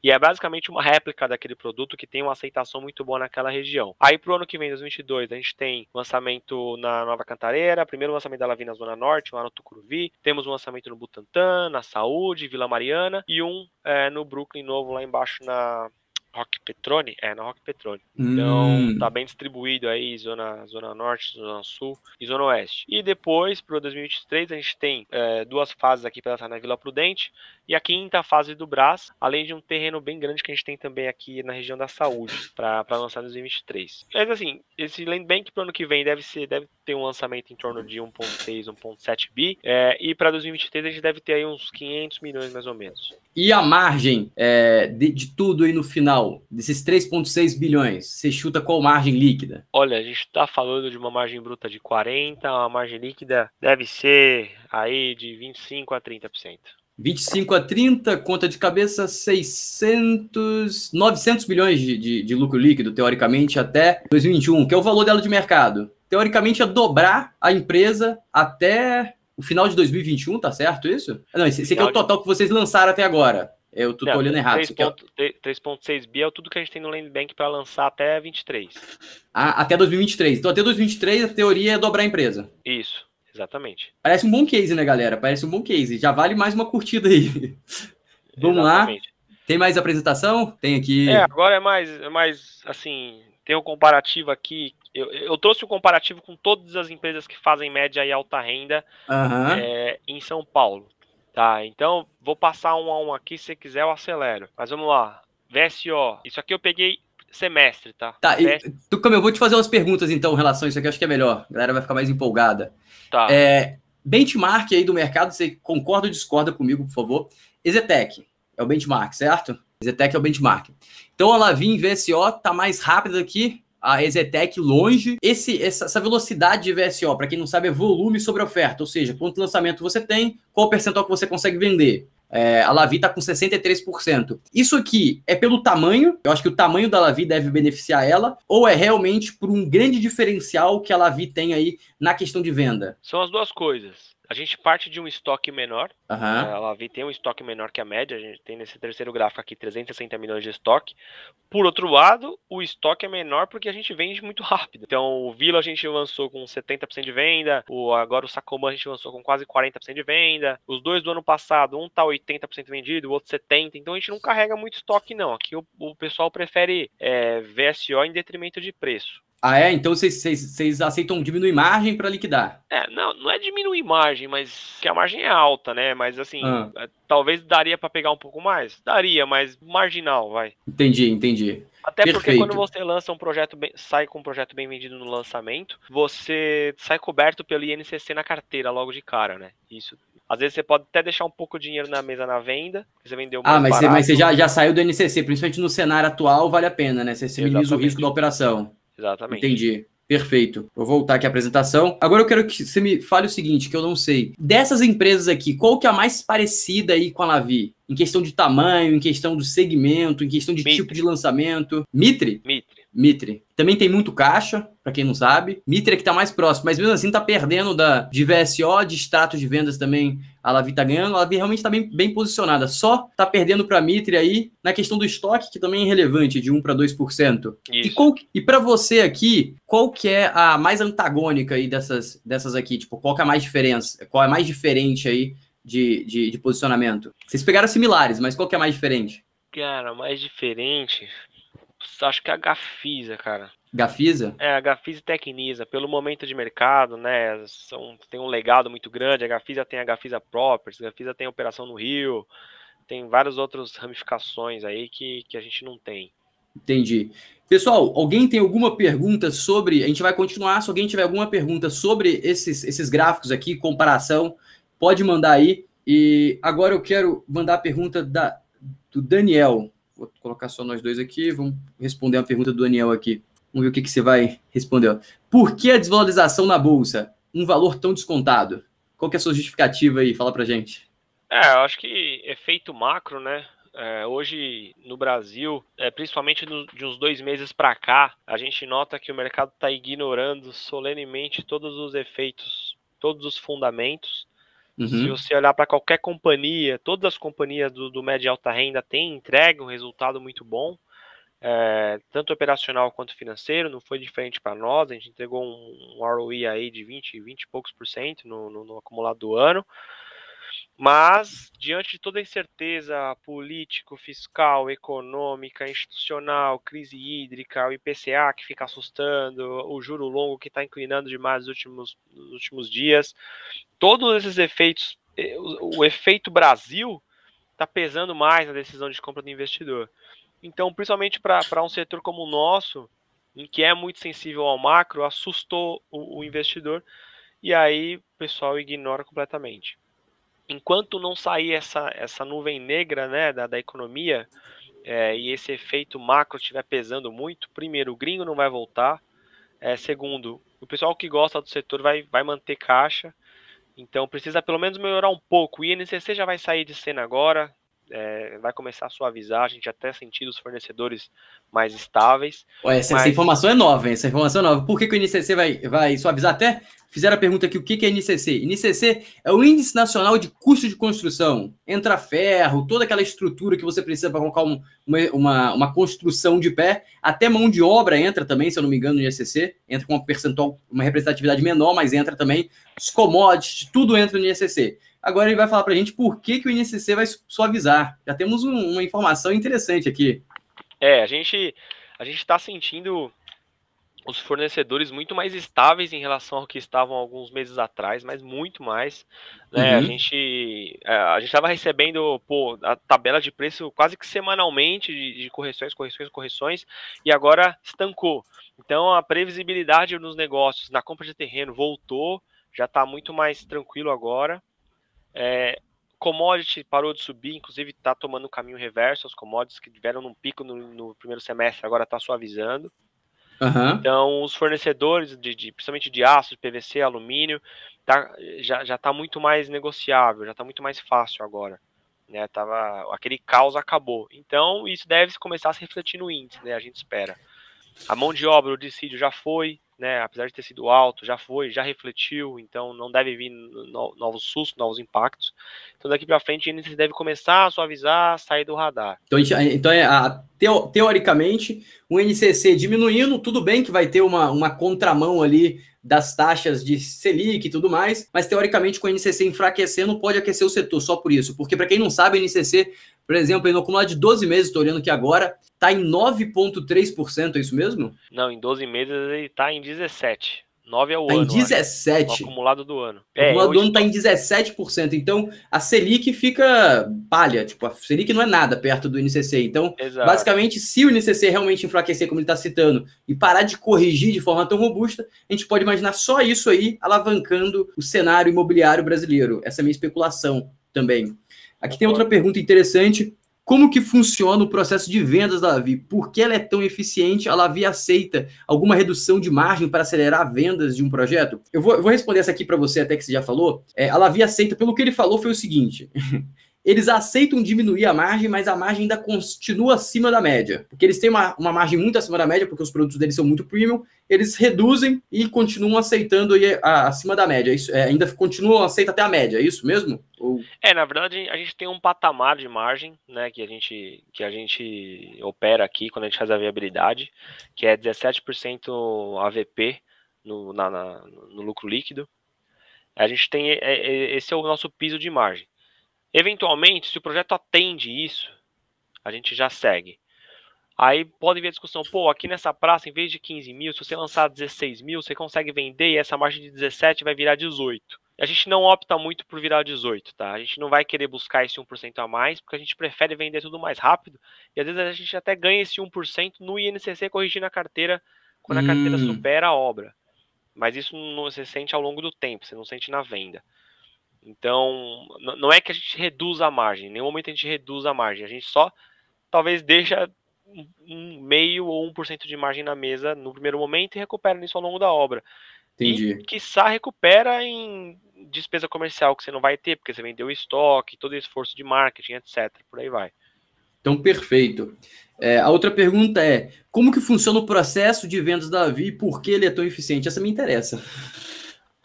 E é basicamente uma réplica daquele produto que tem uma aceitação muito boa naquela região. Aí para o ano que vem, 2022, a gente tem lançamento na Nova Cantareira, primeiro lançamento da Lavina Zona Norte, lá no Tucuruvi. Temos um lançamento no Butantã, na Saúde, Vila Mariana. E um é, no Brooklyn Novo, lá embaixo na Rock Petrone? É, na Rock Petrone. Então, hum. tá bem distribuído aí, zona, zona norte, zona sul e zona oeste. E depois, pro 2023, a gente tem é, duas fases aqui para lançar na Vila Prudente e a quinta fase do Brás, além de um terreno bem grande que a gente tem também aqui na região da saúde, para lançar em 2023. Mas assim, esse Land Bank pro ano que vem deve ser, deve ter um lançamento em torno de 1.6, 1.7 bi, é, e para 2023 a gente deve ter aí uns 500 milhões mais ou menos. E a margem é, de, de tudo aí no final? Desses 3,6 bilhões, você chuta qual margem líquida? Olha, a gente está falando de uma margem bruta de 40%, a margem líquida deve ser aí de 25% a 30%. 25 a 30, conta de cabeça 600, 900 milhões de, de, de, lucro líquido, teoricamente, até 2021, que é o valor dela de mercado. Teoricamente, é dobrar a empresa até o final de 2021, tá certo isso? Não, esse, esse aqui é o total que vocês lançaram até agora. Eu tô, não, olhando errado. 3.6 bi é tudo que a gente tem no Land Bank para lançar até 23. Ah, até 2023. Então até 2023 a teoria é dobrar a empresa. Isso, exatamente. Parece um bom case, né, galera? Parece um bom case. Já vale mais uma curtida aí. Vamos exatamente. lá. Tem mais apresentação? Tem aqui. É, agora é mais, é mais assim, tem um comparativo aqui. Eu, eu trouxe um comparativo com todas as empresas que fazem média e alta renda uhum. é, em São Paulo. Tá, então vou passar um a um aqui, se quiser eu acelero. Mas vamos lá. VSO, isso aqui eu peguei semestre, tá? Tá, e, tu, como eu vou te fazer umas perguntas então em relação a isso aqui, acho que é melhor. A galera vai ficar mais empolgada. Tá. É, benchmark aí do mercado, você concorda ou discorda comigo, por favor? Ezetec é o benchmark, certo? Ezetec é o benchmark. Então a Lavin VSO tá mais rápida aqui a Exetec longe. Esse, essa, velocidade de VSO, para quem não sabe, é volume sobre oferta, ou seja, quanto lançamento você tem, qual percentual que você consegue vender. É, a Lavi está com 63%. Isso aqui é pelo tamanho, eu acho que o tamanho da Lavi deve beneficiar ela, ou é realmente por um grande diferencial que a Lavi tem aí na questão de venda? São as duas coisas. A gente parte de um estoque menor. Uhum. Ela tem um estoque menor que a média. A gente tem nesse terceiro gráfico aqui 360 milhões de estoque. Por outro lado, o estoque é menor porque a gente vende muito rápido. Então, o Vila a gente lançou com 70% de venda. O, agora o Sacomã a gente lançou com quase 40% de venda. Os dois do ano passado, um tá 80% vendido, o outro 70%. Então a gente não carrega muito estoque, não. Aqui o, o pessoal prefere é, VSO em detrimento de preço. Ah, é? Então vocês aceitam diminuir margem para liquidar? É, não, não é diminuir margem, mas que a margem é alta, né? Mas assim, ah. É, talvez daria para pegar um pouco mais. Daria, mas marginal, vai. Entendi, entendi. Até Perfeito. porque quando você lança um projeto, bem, sai com um projeto bem vendido no lançamento, você sai coberto pelo INCC na carteira logo de cara, né? Isso. Às vezes você pode até deixar um pouco de dinheiro na mesa na venda, você vendeu mais Ah, mas, barato. você, mas você já, já saiu do INCC, principalmente no cenário atual, vale a pena, né? Você, você minimiza o risco da operação. Exatamente. Entendi. Perfeito. Vou voltar aqui à apresentação. Agora eu quero que você me fale o seguinte, que eu não sei. Dessas empresas aqui, qual que é a mais parecida aí com a Lavi? Em questão de tamanho, em questão do segmento, em questão de Mitre. tipo de lançamento? Mitre? Mitre. Mitre. Também tem muito caixa, para quem não sabe. Mitre é que tá mais próximo, mas mesmo assim tá perdendo da, de VSO, de extrato de vendas também. A Lavi tá ganhando, a Lavi realmente tá bem, bem posicionada. Só tá perdendo para Mitre aí na questão do estoque, que também é relevante, de 1 para 2%. Isso. E, qual, e para você aqui, qual que é a mais antagônica aí dessas, dessas aqui? Tipo, qual que é a mais diferença? Qual é a mais diferente aí de, de, de posicionamento? Vocês pegaram similares, mas qual que é a mais diferente? Cara, mais diferente acho que é a Gafisa, cara. Gafisa? É, a Gafisa e Tecnisa, pelo momento de mercado, né, são, tem um legado muito grande, a Gafisa tem a Gafisa Properties, a Gafisa tem a operação no Rio, tem várias outras ramificações aí que, que a gente não tem. Entendi. Pessoal, alguém tem alguma pergunta sobre, a gente vai continuar, se alguém tiver alguma pergunta sobre esses, esses gráficos aqui, comparação, pode mandar aí. E agora eu quero mandar a pergunta da, do Daniel. Vou colocar só nós dois aqui, vamos responder a pergunta do Daniel aqui. Vamos ver o que, que você vai responder. Por que a desvalorização na Bolsa? Um valor tão descontado? Qual que é a sua justificativa aí? Fala pra gente. É, eu acho que efeito macro, né? É, hoje no Brasil, é, principalmente no, de uns dois meses para cá, a gente nota que o mercado está ignorando solenemente todos os efeitos, todos os fundamentos Uhum. Se você olhar para qualquer companhia, todas as companhias do, do médio e alta renda têm entrega um resultado muito bom, é, tanto operacional quanto financeiro, não foi diferente para nós, a gente entregou um, um ROE aí de 20, 20 e poucos por cento no, no, no acumulado do ano. Mas, diante de toda a incerteza político, fiscal, econômica, institucional, crise hídrica, o IPCA que fica assustando, o juro longo que está inclinando demais nos últimos, nos últimos dias, todos esses efeitos, eh, o, o efeito Brasil está pesando mais na decisão de compra do investidor. Então, principalmente para um setor como o nosso, em que é muito sensível ao macro, assustou o, o investidor e aí o pessoal ignora completamente enquanto não sair essa, essa nuvem negra né, da, da economia é, e esse efeito macro estiver pesando muito, primeiro, o gringo não vai voltar. É, segundo, o pessoal que gosta do setor vai, vai manter caixa. Então precisa pelo menos melhorar um pouco. O INCC já vai sair de cena agora, é, vai começar a suavizar, a gente até sentir os fornecedores mais estáveis. Ué, essa, mas... essa, informação é nova, hein? essa informação é nova. Por que, que o INCC vai, vai suavizar até? Fizeram a pergunta aqui, o que é NCC? NCC é o Índice Nacional de Custo de Construção. Entra ferro, toda aquela estrutura que você precisa para colocar um, uma, uma, uma, construção de pé. Até mão de obra entra também, se eu não me engano, no INCC. Entra com uma percentual, uma representatividade menor, mas entra também. Os commodities, tudo entra no INCC. Agora ele vai falar para a gente por que, que o INCC vai suavizar. Já temos um, uma informação interessante aqui. É, a gente a gente está sentindo os fornecedores muito mais estáveis em relação ao que estavam alguns meses atrás, mas muito mais. Né? Uhum. A gente é, a gente estava recebendo pô, a tabela de preço quase que semanalmente de, de, correções, correções, correções, e agora estancou. Então a previsibilidade nos negócios, na compra de terreno, voltou, já está muito mais tranquilo agora. É, commodity parou de subir, inclusive está tomando o caminho reverso. Os commodities que tiveram num pico no, no primeiro semestre agora está suavizando. Uhum. Então, os fornecedores, de, de, principalmente de aço, de PVC, alumínio, tá, já está muito mais negociável, já está muito mais fácil agora. Né? Tava, aquele caos acabou. Então, isso deve começar a se refletir no índice, né? a gente espera. A mão de obra, o dissídio já foi, né, apesar de ter sido alto, já foi, já refletiu, então não deve vir no, novos sustos, novos impactos. Então daqui para frente a deve começar a suavizar, sair do radar. Então, então é, a, teo, teoricamente, o NCC diminuindo, tudo bem que vai ter uma, uma contramão ali das taxas de Selic e tudo mais, mas teoricamente com o NCC enfraquecendo pode aquecer o setor só por isso, porque para quem não sabe, o NCC, por exemplo, no acumulado de 12 meses, estou olhando aqui agora, está em 9,3%, é isso mesmo? Não, em 12 meses ele está em 17%. 9 é o tá ano. Em 17. Acho, o acumulado do ano. O é, acumulado do ano está em 17%. Então, a Selic fica palha. Tipo, a Selic não é nada perto do INCC. Então, Exato. basicamente, se o INCC realmente enfraquecer, como ele está citando, e parar de corrigir de forma tão robusta, a gente pode imaginar só isso aí alavancando o cenário imobiliário brasileiro. Essa é a minha especulação também. Aqui tem outra pergunta interessante. Como que funciona o processo de vendas da Lavi? Por que ela é tão eficiente? A Lavi aceita alguma redução de margem para acelerar vendas de um projeto? Eu vou, eu vou responder essa aqui para você, até que você já falou. É, a Lavi aceita, pelo que ele falou, foi o seguinte: eles aceitam diminuir a margem, mas a margem ainda continua acima da média. Porque eles têm uma, uma margem muito acima da média, porque os produtos deles são muito premium, eles reduzem e continuam aceitando aí, a, acima da média. Isso, é, ainda continuam aceita até a média, é isso mesmo? Ou... É, na verdade, a gente tem um patamar de margem, né, que a gente, que a gente opera aqui quando a gente faz a viabilidade, que é 17% AVP no, na, na, no lucro líquido. A gente tem, é, é, esse é o nosso piso de margem. Eventualmente, se o projeto atende isso, a gente já segue. Aí pode vir a discussão, pô, aqui nessa praça, em vez de 15 mil, se você lançar 16 mil, você consegue vender e essa margem de 17 vai virar 18. A gente não opta muito por virar 18, tá? A gente não vai querer buscar esse 1% a mais, porque a gente prefere vender tudo mais rápido, e às vezes a gente até ganha esse 1% no INCC corrigindo a carteira, quando a carteira hum. supera a obra. Mas isso não você sente ao longo do tempo, você não sente na venda. Então, não é que a gente reduz a margem, em nenhum momento a gente reduz a margem, a gente só talvez deixa um meio ou um por cento de margem na mesa no primeiro momento e recupera isso ao longo da obra. Entendi. E, quiçá, recupera em despesa comercial que você não vai ter, porque você vendeu estoque, todo esforço de marketing, etc. Por aí vai. Então, perfeito. É, a outra pergunta é: como que funciona o processo de vendas da Lavi e por que ele é tão eficiente? Essa me interessa.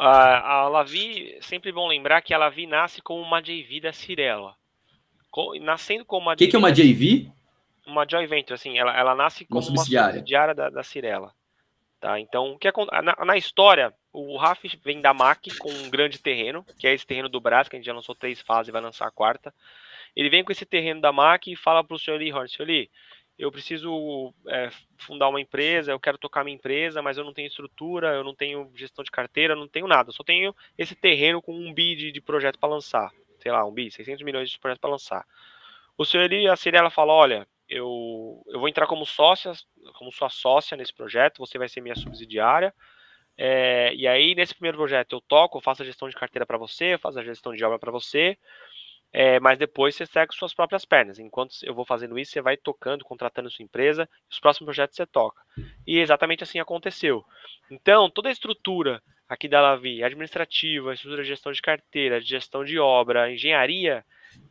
A, a Lavi, sempre bom lembrar que a Lavi nasce como uma JV da Cirela. nascendo como uma O que, que, é uma JV? Uma joint venture, assim, ela, ela nasce como uma subsidiária, uma subsidiária da, da Cirela. Tá? Então, o que na, na história, o RAF vem da MAC com um grande terreno, que é esse terreno do Brás, que a gente já lançou três fases e vai lançar a quarta. Ele vem com esse terreno da MAC e fala para o senhor Lee Horn, senhor Lee, eu preciso é, fundar uma empresa, eu quero tocar minha empresa, mas eu não tenho estrutura, eu não tenho gestão de carteira, não tenho nada, eu só tenho esse terreno com um bi de, de projeto para lançar, sei lá, um bi, 600 milhões de projeto para lançar. O senhor a Cirela fala, olha, eu, eu vou entrar como sócia, como sua sócia nesse projeto, você vai ser minha subsidiária, é, e aí nesse primeiro projeto eu toco, eu faço a gestão de carteira para você, eu faço a gestão de obra para você, é, mas depois você segue suas próprias pernas. Enquanto eu vou fazendo isso, você vai tocando, contratando sua empresa, os próximos projetos você toca. E exatamente assim aconteceu. Então, toda a estrutura aqui da Lavi, administrativa, estrutura de gestão de carteira, de gestão de obra, engenharia,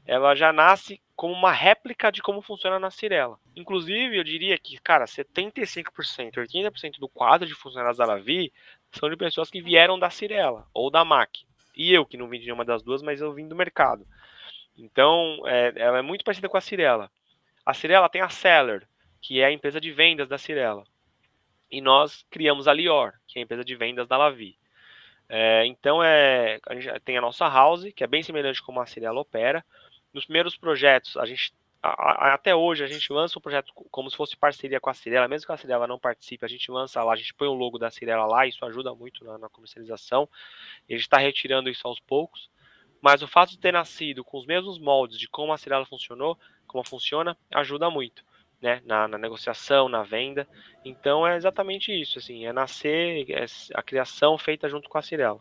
ela já nasce como uma réplica de como funciona na Cirela. Inclusive, eu diria que, cara, 75%, 80% do quadro de funcionários da Lavi são de pessoas que vieram da Cirela ou da MAC. E eu, que não vim de nenhuma das duas, mas eu vim do mercado. Então, é, ela é muito parecida com a Cirela. A Cirela tem a Seller, que é a empresa de vendas da Cirela. E nós criamos a Lior, que é a empresa de vendas da Lavi. É, então, é, a gente tem a nossa House, que é bem semelhante como a Cirela opera. Nos primeiros projetos, a gente até hoje a gente lança um projeto como se fosse parceria com a Cirela, mesmo que a Cirela não participe, a gente lança lá, a gente põe o logo da Cirela lá, isso ajuda muito na, na comercialização. E a gente está retirando isso aos poucos. Mas o fato de ter nascido com os mesmos moldes de como a Cirela funcionou, como funciona, ajuda muito. Né, na, na, negociação, na venda. Então é exatamente isso, assim, é nascer é a criação feita junto com a Cirela.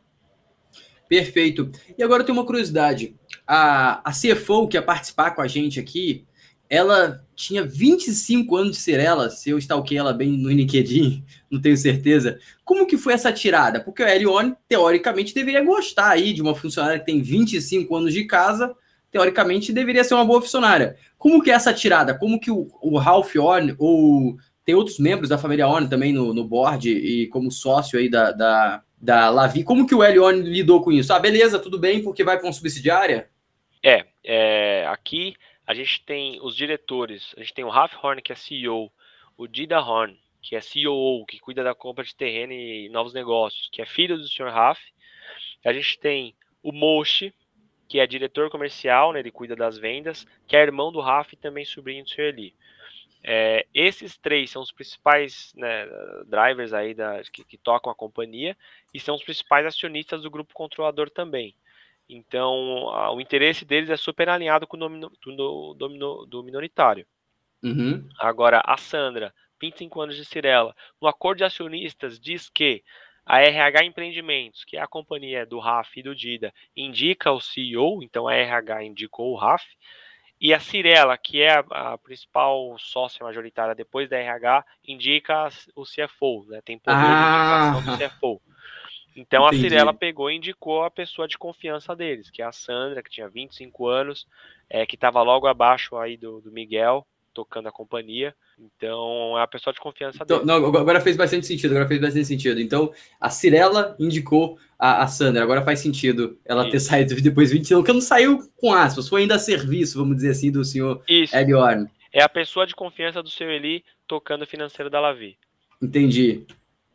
Perfeito. E agora tem uma curiosidade. A, a CFO que ia participar com a gente aqui, ela tinha 25 anos de Cirela, se eu stalkei ela bem no LinkedIn, não tenho certeza. Como que foi essa tirada? Porque a Elione, teoricamente, deveria gostar aí de uma funcionária que tem 25 anos de casa, teoricamente deveria ser uma boa funcionária. Como que é essa tirada? Como que o, o Ralph Orne, ou tem outros membros da família Orne também no, no board e como sócio aí da, da, da Lavi, como que o Elione lidou com isso? Ah, beleza, tudo bem, porque vai para uma subsidiária? É, é aqui a gente tem os diretores, a gente tem o Ralph Horn, que é CEO, o Dida Horn, que é CEO, que cuida da compra de terreno e novos negócios, que é filho do Sr. Raf. A gente tem o Moshi, que é diretor comercial, né, ele cuida das vendas, que é irmão do Raf e também sobrinho do Sr. Eli. É, esses três são os principais né, drivers aí da, que, que, tocam a companhia e são os principais acionistas do grupo controlador também. Então, a, o interesse deles é super alinhado com o domino, do, do, do minoritário. Uhum. Agora, a Sandra, 25 anos de Cirela, no acordo de acionistas diz que a RH Empreendimentos, que é a companhia do RAF e do DIDA, indica o CEO, então a RH indicou o RAF, e a Cirela, que é a, a principal sócia majoritária depois da RH, indica o CFO, né? tem poder ah. de indicação do CFO. Então Entendi. a Cirela pegou e indicou a pessoa de confiança deles, que é a Sandra, que tinha 25 anos, é, que estava logo abaixo aí do, do Miguel, tocando a companhia. Então, é a pessoa de confiança então, dele. Não, agora fez bastante sentido, agora fez bastante sentido. Então, a Cirela indicou a, a Sandra, agora faz sentido ela Isso. ter saído depois de 20 anos, que não saiu com aspas, foi ainda a serviço, vamos dizer assim, do senhor Eli Orne. É a pessoa de confiança do seu Eli tocando o financeiro da Lavi. Entendi.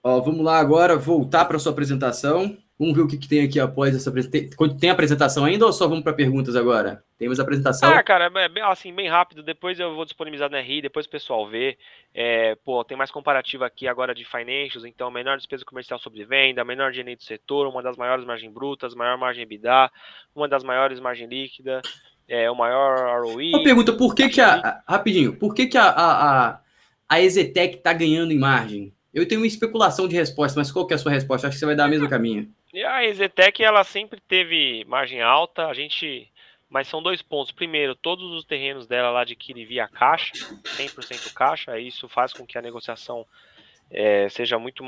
Ó, vamos lá agora, voltar para sua apresentação. Vamos ver o que, que tem aqui após essa apresentação. Tem, apresentação ainda ou só vamos para perguntas agora? Temos apresentação. Ah, cara, é assim, bem rápido. Depois eu vou disponibilizar no RI, depois o pessoal vê. É, pô, tem mais comparativo aqui agora de financials, então menor despesa comercial sobre venda, menor dinheiro do setor, uma das maiores margens brutas, maior margem EBITDA, uma das maiores margem líquida, é, o maior ROI. Uma pergunta, por que que a, rapidinho, por que que a, a, a, a Exetec tá ganhando em margem? Eu tenho uma especulação de resposta, mas qual que é a sua resposta? Acho que você vai dar a mesma caminho. E a Exetec, ela sempre teve margem alta, a gente... Mas são dois pontos. Primeiro, todos os terrenos dela lá adquire via caixa, 100% caixa, isso faz com que a negociação é, seja muito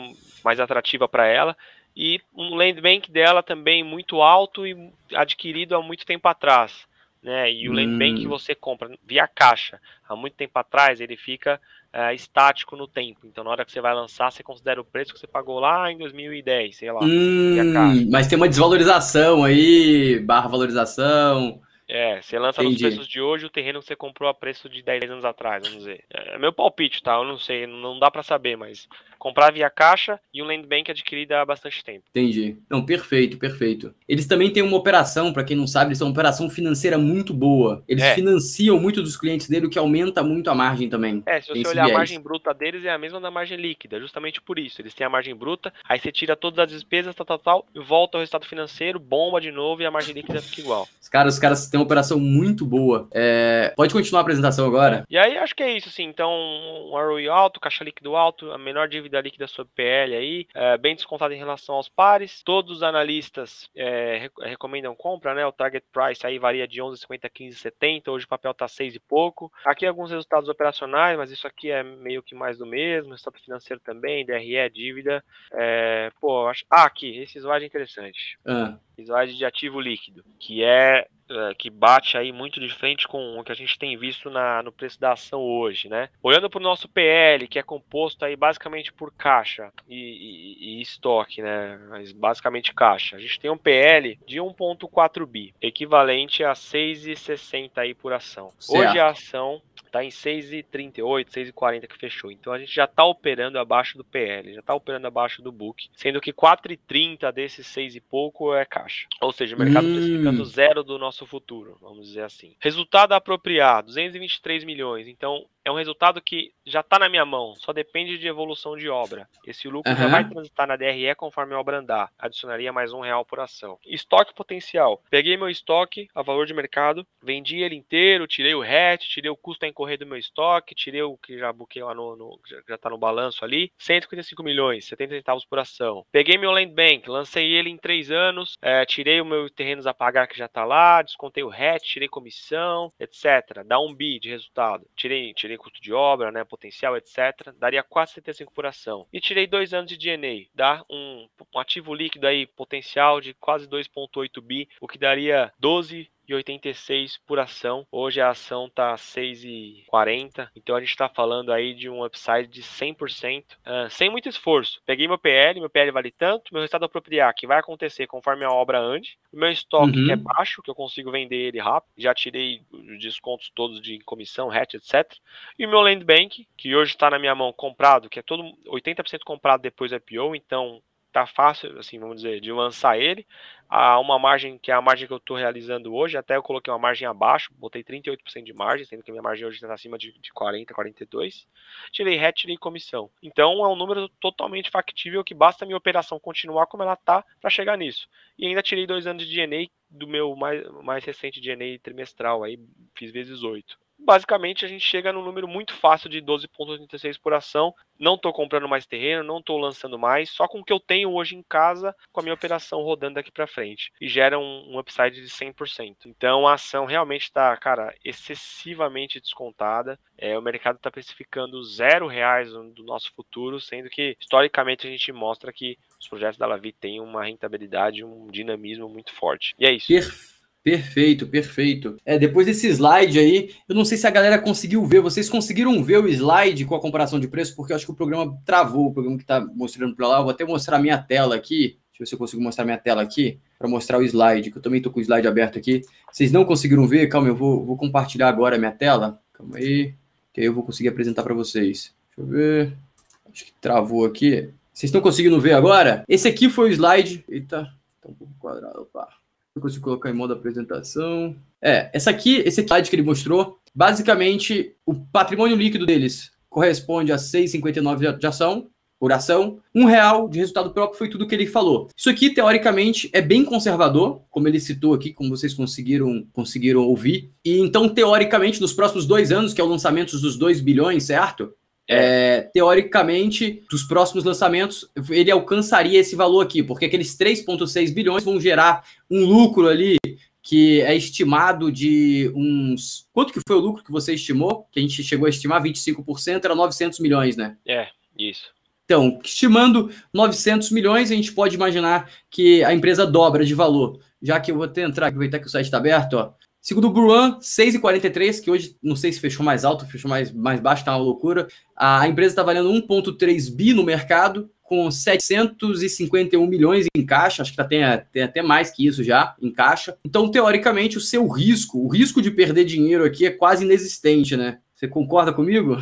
mais atrativa para ela. E um land bank dela também muito alto e adquirido há muito tempo atrás. Né? E o hum. land bank que você compra via caixa há muito tempo atrás, ele fica é, estático no tempo. Então, na hora que você vai lançar, você considera o preço que você pagou lá em 2010, sei lá. Hum, mas tem uma desvalorização aí, barra valorização. É, você lança Entendi. nos preços de hoje o terreno que você comprou a preço de 10 anos atrás, vamos dizer. É meu palpite, tá? Eu não sei, não dá para saber, mas comprar via caixa e um land bank adquirido há bastante tempo. Entendi. Não, perfeito, perfeito. Eles também têm uma operação, para quem não sabe, eles têm uma operação financeira muito boa. Eles é. financiam muito dos clientes dele, o que aumenta muito a margem também. É, se você olhar a margem bruta deles é a mesma da margem líquida, justamente por isso. Eles têm a margem bruta, aí você tira todas as despesas, tal, tal, tal, e volta ao resultado financeiro, bomba de novo e a margem líquida fica igual. Os caras, os caras têm uma operação muito boa. É... Pode continuar a apresentação agora? E aí acho que é isso, assim. Então, um ROI alto, caixa líquido alto, a menor dívida líquida sobre PL aí, é, bem descontado em relação aos pares. Todos os analistas é, recomendam compra, né? O target price aí varia de 11,50 a 15,70. Hoje o papel tá 6 e pouco. Aqui alguns resultados operacionais, mas isso aqui é meio que mais do mesmo. Resultado financeiro também, DRE, dívida. É, pô, acho... Ah, aqui, esse slide é interessante. Ah. Slide de ativo líquido, que é é, que bate aí muito de frente com o que a gente tem visto na, no preço da ação hoje, né? Olhando para o nosso PL, que é composto aí basicamente por caixa e, e, e, estoque, né? Mas basicamente caixa. A gente tem um PL de 1.4 bi, equivalente a 6,60 aí por ação. Certo. Hoje a ação está em 6,38, 6,40 que fechou. Então a gente já está operando abaixo do PL, já está operando abaixo do book, sendo que 4,30 desses 6 e pouco é caixa. Ou seja, o mercado hum. precificando zero do nosso futuro, vamos dizer assim. Resultado apropriado, 223 milhões. Então é um resultado que já está na minha mão, só depende de evolução de obra. Esse lucro uhum. já vai transitar na DRE conforme a obra andar. Adicionaria mais um real por ação. Estoque potencial. Peguei meu estoque a valor de mercado, vendi ele inteiro, tirei o RET, tirei o custo a incorrer do meu estoque, tirei o que já buquei lá no, no já está no balanço ali, 155 milhões, 70 centavos por ação. Peguei meu land bank, lancei ele em três anos, é, tirei o meu terrenos a pagar que já está lá, descontei o RET, tirei comissão, etc. Dá um bi de resultado. Tirei, tirei custo de obra, né, potencial, etc., daria 4,75 por ação. E tirei dois anos de DNA, dá um, um ativo líquido aí potencial de quase 2,8 bi, o que daria 12 e 86 por ação. Hoje a ação tá 6,40, então a gente está falando aí de um upside de 100%, uh, sem muito esforço. Peguei meu PL, meu PL vale tanto, meu resultado apropriar, que vai acontecer conforme a obra ande, o meu estoque uhum. que é baixo, que eu consigo vender ele rápido, já tirei os descontos todos de comissão, hatch, etc. E o meu land bank, que hoje está na minha mão comprado, que é todo 80% comprado depois do IPO, então tá fácil, assim, vamos dizer, de lançar ele. Há uma margem que é a margem que eu estou realizando hoje, até eu coloquei uma margem abaixo, botei 38% de margem, sendo que a minha margem hoje está acima de, de 40, 42. Tirei RET, tirei comissão. Então é um número totalmente factível que basta a minha operação continuar como ela está para chegar nisso. E ainda tirei dois anos de DNA do meu mais, mais recente DNA trimestral, aí fiz vezes 8 basicamente a gente chega num número muito fácil de 12,86 por ação. Não estou comprando mais terreno, não estou lançando mais, só com o que eu tenho hoje em casa, com a minha operação rodando daqui para frente. E gera um, um, upside de 100%. Então a ação realmente está, cara, excessivamente descontada. É, o mercado está precificando zero reais do nosso futuro, sendo que historicamente a gente mostra que os projetos da Lavi têm uma rentabilidade, um dinamismo muito forte. E é isso. Perfeito. Perfeito, perfeito. É, depois desse slide aí, eu não sei se a galera conseguiu ver. Vocês conseguiram ver o slide com a comparação de preço? Porque eu acho que o programa travou, o programa que está mostrando para lá. Eu vou até mostrar minha tela aqui. Deixa eu ver se eu consigo mostrar minha tela aqui para mostrar o slide, que eu também estou com o slide aberto aqui. Vocês não conseguiram ver? Calma, eu vou, vou compartilhar agora a minha tela. Calma aí, que aí eu vou conseguir apresentar para vocês. Deixa eu ver. Acho que travou aqui. Vocês estão conseguindo ver agora? Esse aqui foi o slide. Eita, tá um pouco quadrado. Opa. Eu consigo colocar em modo apresentação. É, essa aqui, esse slide que ele mostrou, basicamente o patrimônio líquido deles corresponde a 6,59 de ação por ação. Um real de resultado próprio foi tudo que ele falou. Isso aqui, teoricamente, é bem conservador, como ele citou aqui, como vocês conseguiram, conseguiram ouvir. E então, teoricamente, nos próximos dois anos, que é o lançamento dos 2 bilhões, certo? É, teoricamente, dos próximos lançamentos, ele alcançaria esse valor aqui, porque aqueles 3,6 bilhões vão gerar um lucro ali que é estimado de uns. Quanto que foi o lucro que você estimou? Que a gente chegou a estimar 25%, era 900 milhões, né? É, isso. Então, estimando 900 milhões, a gente pode imaginar que a empresa dobra de valor. Já que eu vou até entrar, aproveitar que o site está aberto, ó. Segundo o Bruan, 6,43, que hoje não sei se fechou mais alto, fechou mais, mais baixo, tá uma loucura. A empresa está valendo 1,3 bi no mercado, com 751 milhões em caixa, acho que tá, tem, tem até mais que isso já em caixa. Então, teoricamente, o seu risco, o risco de perder dinheiro aqui é quase inexistente, né? Você concorda comigo?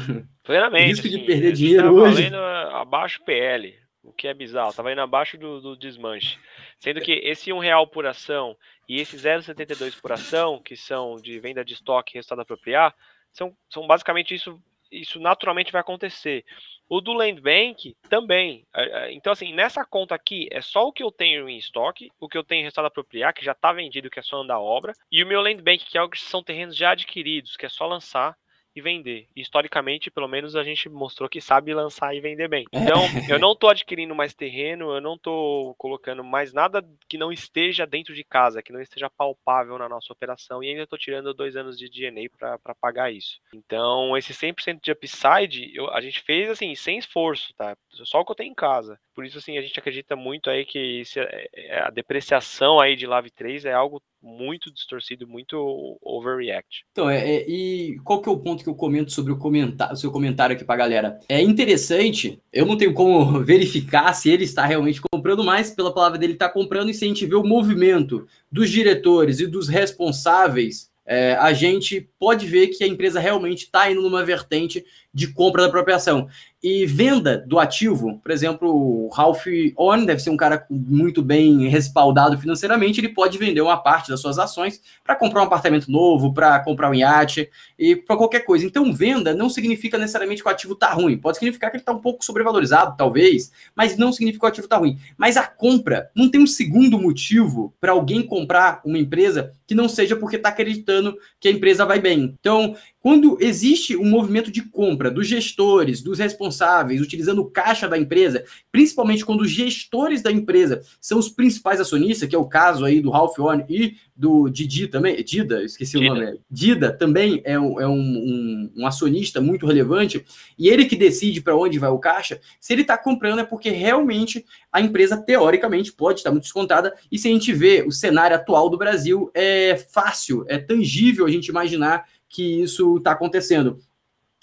Plenamente. O risco de perder dinheiro tá hoje. abaixo PL, o que é bizarro, estava indo abaixo do, do desmanche. Sendo que esse um real por ação e esse 0,72 por ação, que são de venda de estoque e resultado apropriar, são, são basicamente isso, isso naturalmente vai acontecer. O do Land Bank também. Então, assim, nessa conta aqui é só o que eu tenho em estoque, o que eu tenho em resultado apropriar, que já está vendido, que é só andar obra, e o meu Land Bank, que é o que são terrenos já adquiridos, que é só lançar e vender. Historicamente, pelo menos, a gente mostrou que sabe lançar e vender bem. É. Então, eu não estou adquirindo mais terreno, eu não estou colocando mais nada que não esteja dentro de casa, que não esteja palpável na nossa operação, e ainda estou tirando dois anos de DNA para pagar isso. Então, esse 100% de upside, eu, a gente fez assim, sem esforço, tá? Só o que eu tenho em casa. Por isso, assim, a gente acredita muito aí que é, é, a depreciação aí de Lave 3 é algo muito distorcido, muito overreact. Então, é, é, e qual que é o ponto que eu comento sobre o, comentar, o seu comentário aqui para galera? É interessante, eu não tenho como verificar se ele está realmente comprando mais, pela palavra dele está comprando, e se a gente vê o movimento dos diretores e dos responsáveis é, a gente pode ver que a empresa realmente está indo numa vertente de compra da própria ação. E venda do ativo, por exemplo, o Ralph On deve ser um cara muito bem respaldado financeiramente, ele pode vender uma parte das suas ações para comprar um apartamento novo, para comprar um iate e para qualquer coisa. Então, venda não significa necessariamente que o ativo está ruim. Pode significar que ele está um pouco sobrevalorizado, talvez, mas não significa que o ativo está ruim. Mas a compra não tem um segundo motivo para alguém comprar uma empresa que não seja porque está acreditando que a empresa vai bem. Então, quando existe um movimento de compra dos gestores, dos responsáveis, utilizando o caixa da empresa, principalmente quando os gestores da empresa são os principais acionistas, que é o caso aí do Ralph Warren e do Didi também, Dida, esqueci Dida. o nome, Dida também é, um, é um, um, um, acionista muito relevante, e ele que decide para onde vai o caixa, se ele está comprando é porque realmente a empresa, teoricamente, pode estar muito descontada, e se a gente vê o cenário atual do Brasil, é fácil, é tangível a gente imaginar que isso está acontecendo.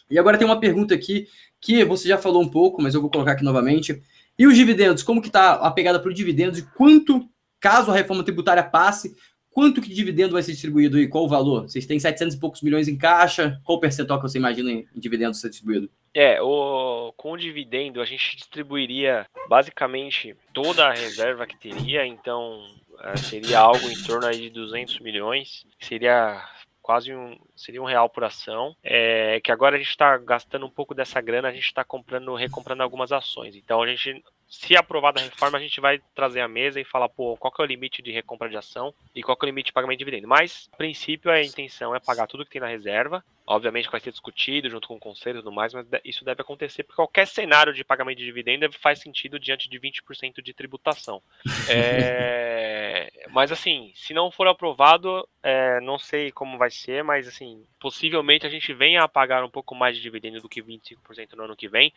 E agora tem uma pergunta aqui que você já falou um pouco, mas eu vou colocar aqui novamente. E os dividendos? Como que está a pegada para o dividendos e quanto, caso a reforma tributária passe, Quanto que de dividendo vai ser distribuído e qual o valor? Vocês têm 700 e poucos milhões em caixa, qual o percentual que você imagina em dividendos ser distribuído? É, o, com o dividendo a gente distribuiria basicamente toda a reserva que teria, então é, seria algo em torno aí de 200 milhões, seria quase um seria um real por ação. É, que agora a gente está gastando um pouco dessa grana, a gente está comprando, recomprando algumas ações. Então a gente se aprovada a reforma, a gente vai trazer a mesa e falar, pô, qual que é o limite de recompra de ação e qual que é o limite de pagamento de dividendo. Mas, a princípio, a intenção é pagar tudo que tem na reserva. Obviamente vai ser discutido junto com o conselho e tudo mais, mas isso deve acontecer porque qualquer cenário de pagamento de dividendo faz sentido diante de 20% de tributação. É... mas assim, se não for aprovado, é... não sei como vai ser, mas assim, possivelmente a gente venha a pagar um pouco mais de dividendo do que 25% no ano que vem,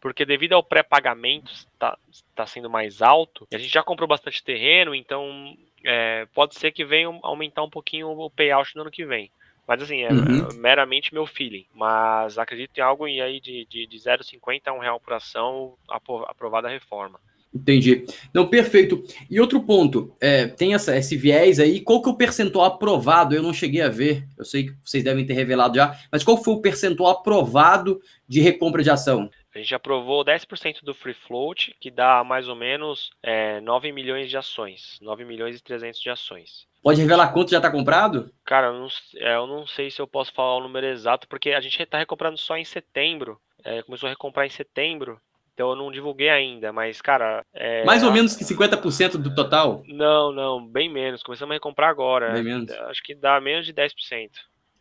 porque devido ao pré-pagamento está tá sendo mais alto, a gente já comprou bastante terreno, então é, pode ser que venha aumentar um pouquinho o payout no ano que vem. Mas assim, é, uhum. meramente meu feeling. Mas acredito em algo aí de, de, de 0,50 a 1 real por ação aprovada a reforma. Entendi. Não, perfeito. E outro ponto, é, tem essa, esse viés aí, qual que é o percentual aprovado? Eu não cheguei a ver, eu sei que vocês devem ter revelado já, mas qual foi o percentual aprovado de recompra de ação? A gente aprovou 10% do free float, que dá mais ou menos é, 9 milhões de ações, 9 milhões e 300 de ações. Pode revelar quanto já está comprado? Cara, eu não, é, eu não, sei se eu posso falar o número exato, porque a gente está recomprando só em setembro. É, começou a recomprar em setembro, então eu não divulguei ainda, mas, cara. É... Mais ou menos que 50% do total? Não, não, bem menos. Começamos a recomprar agora. Bem menos. Acho que dá menos de 10%.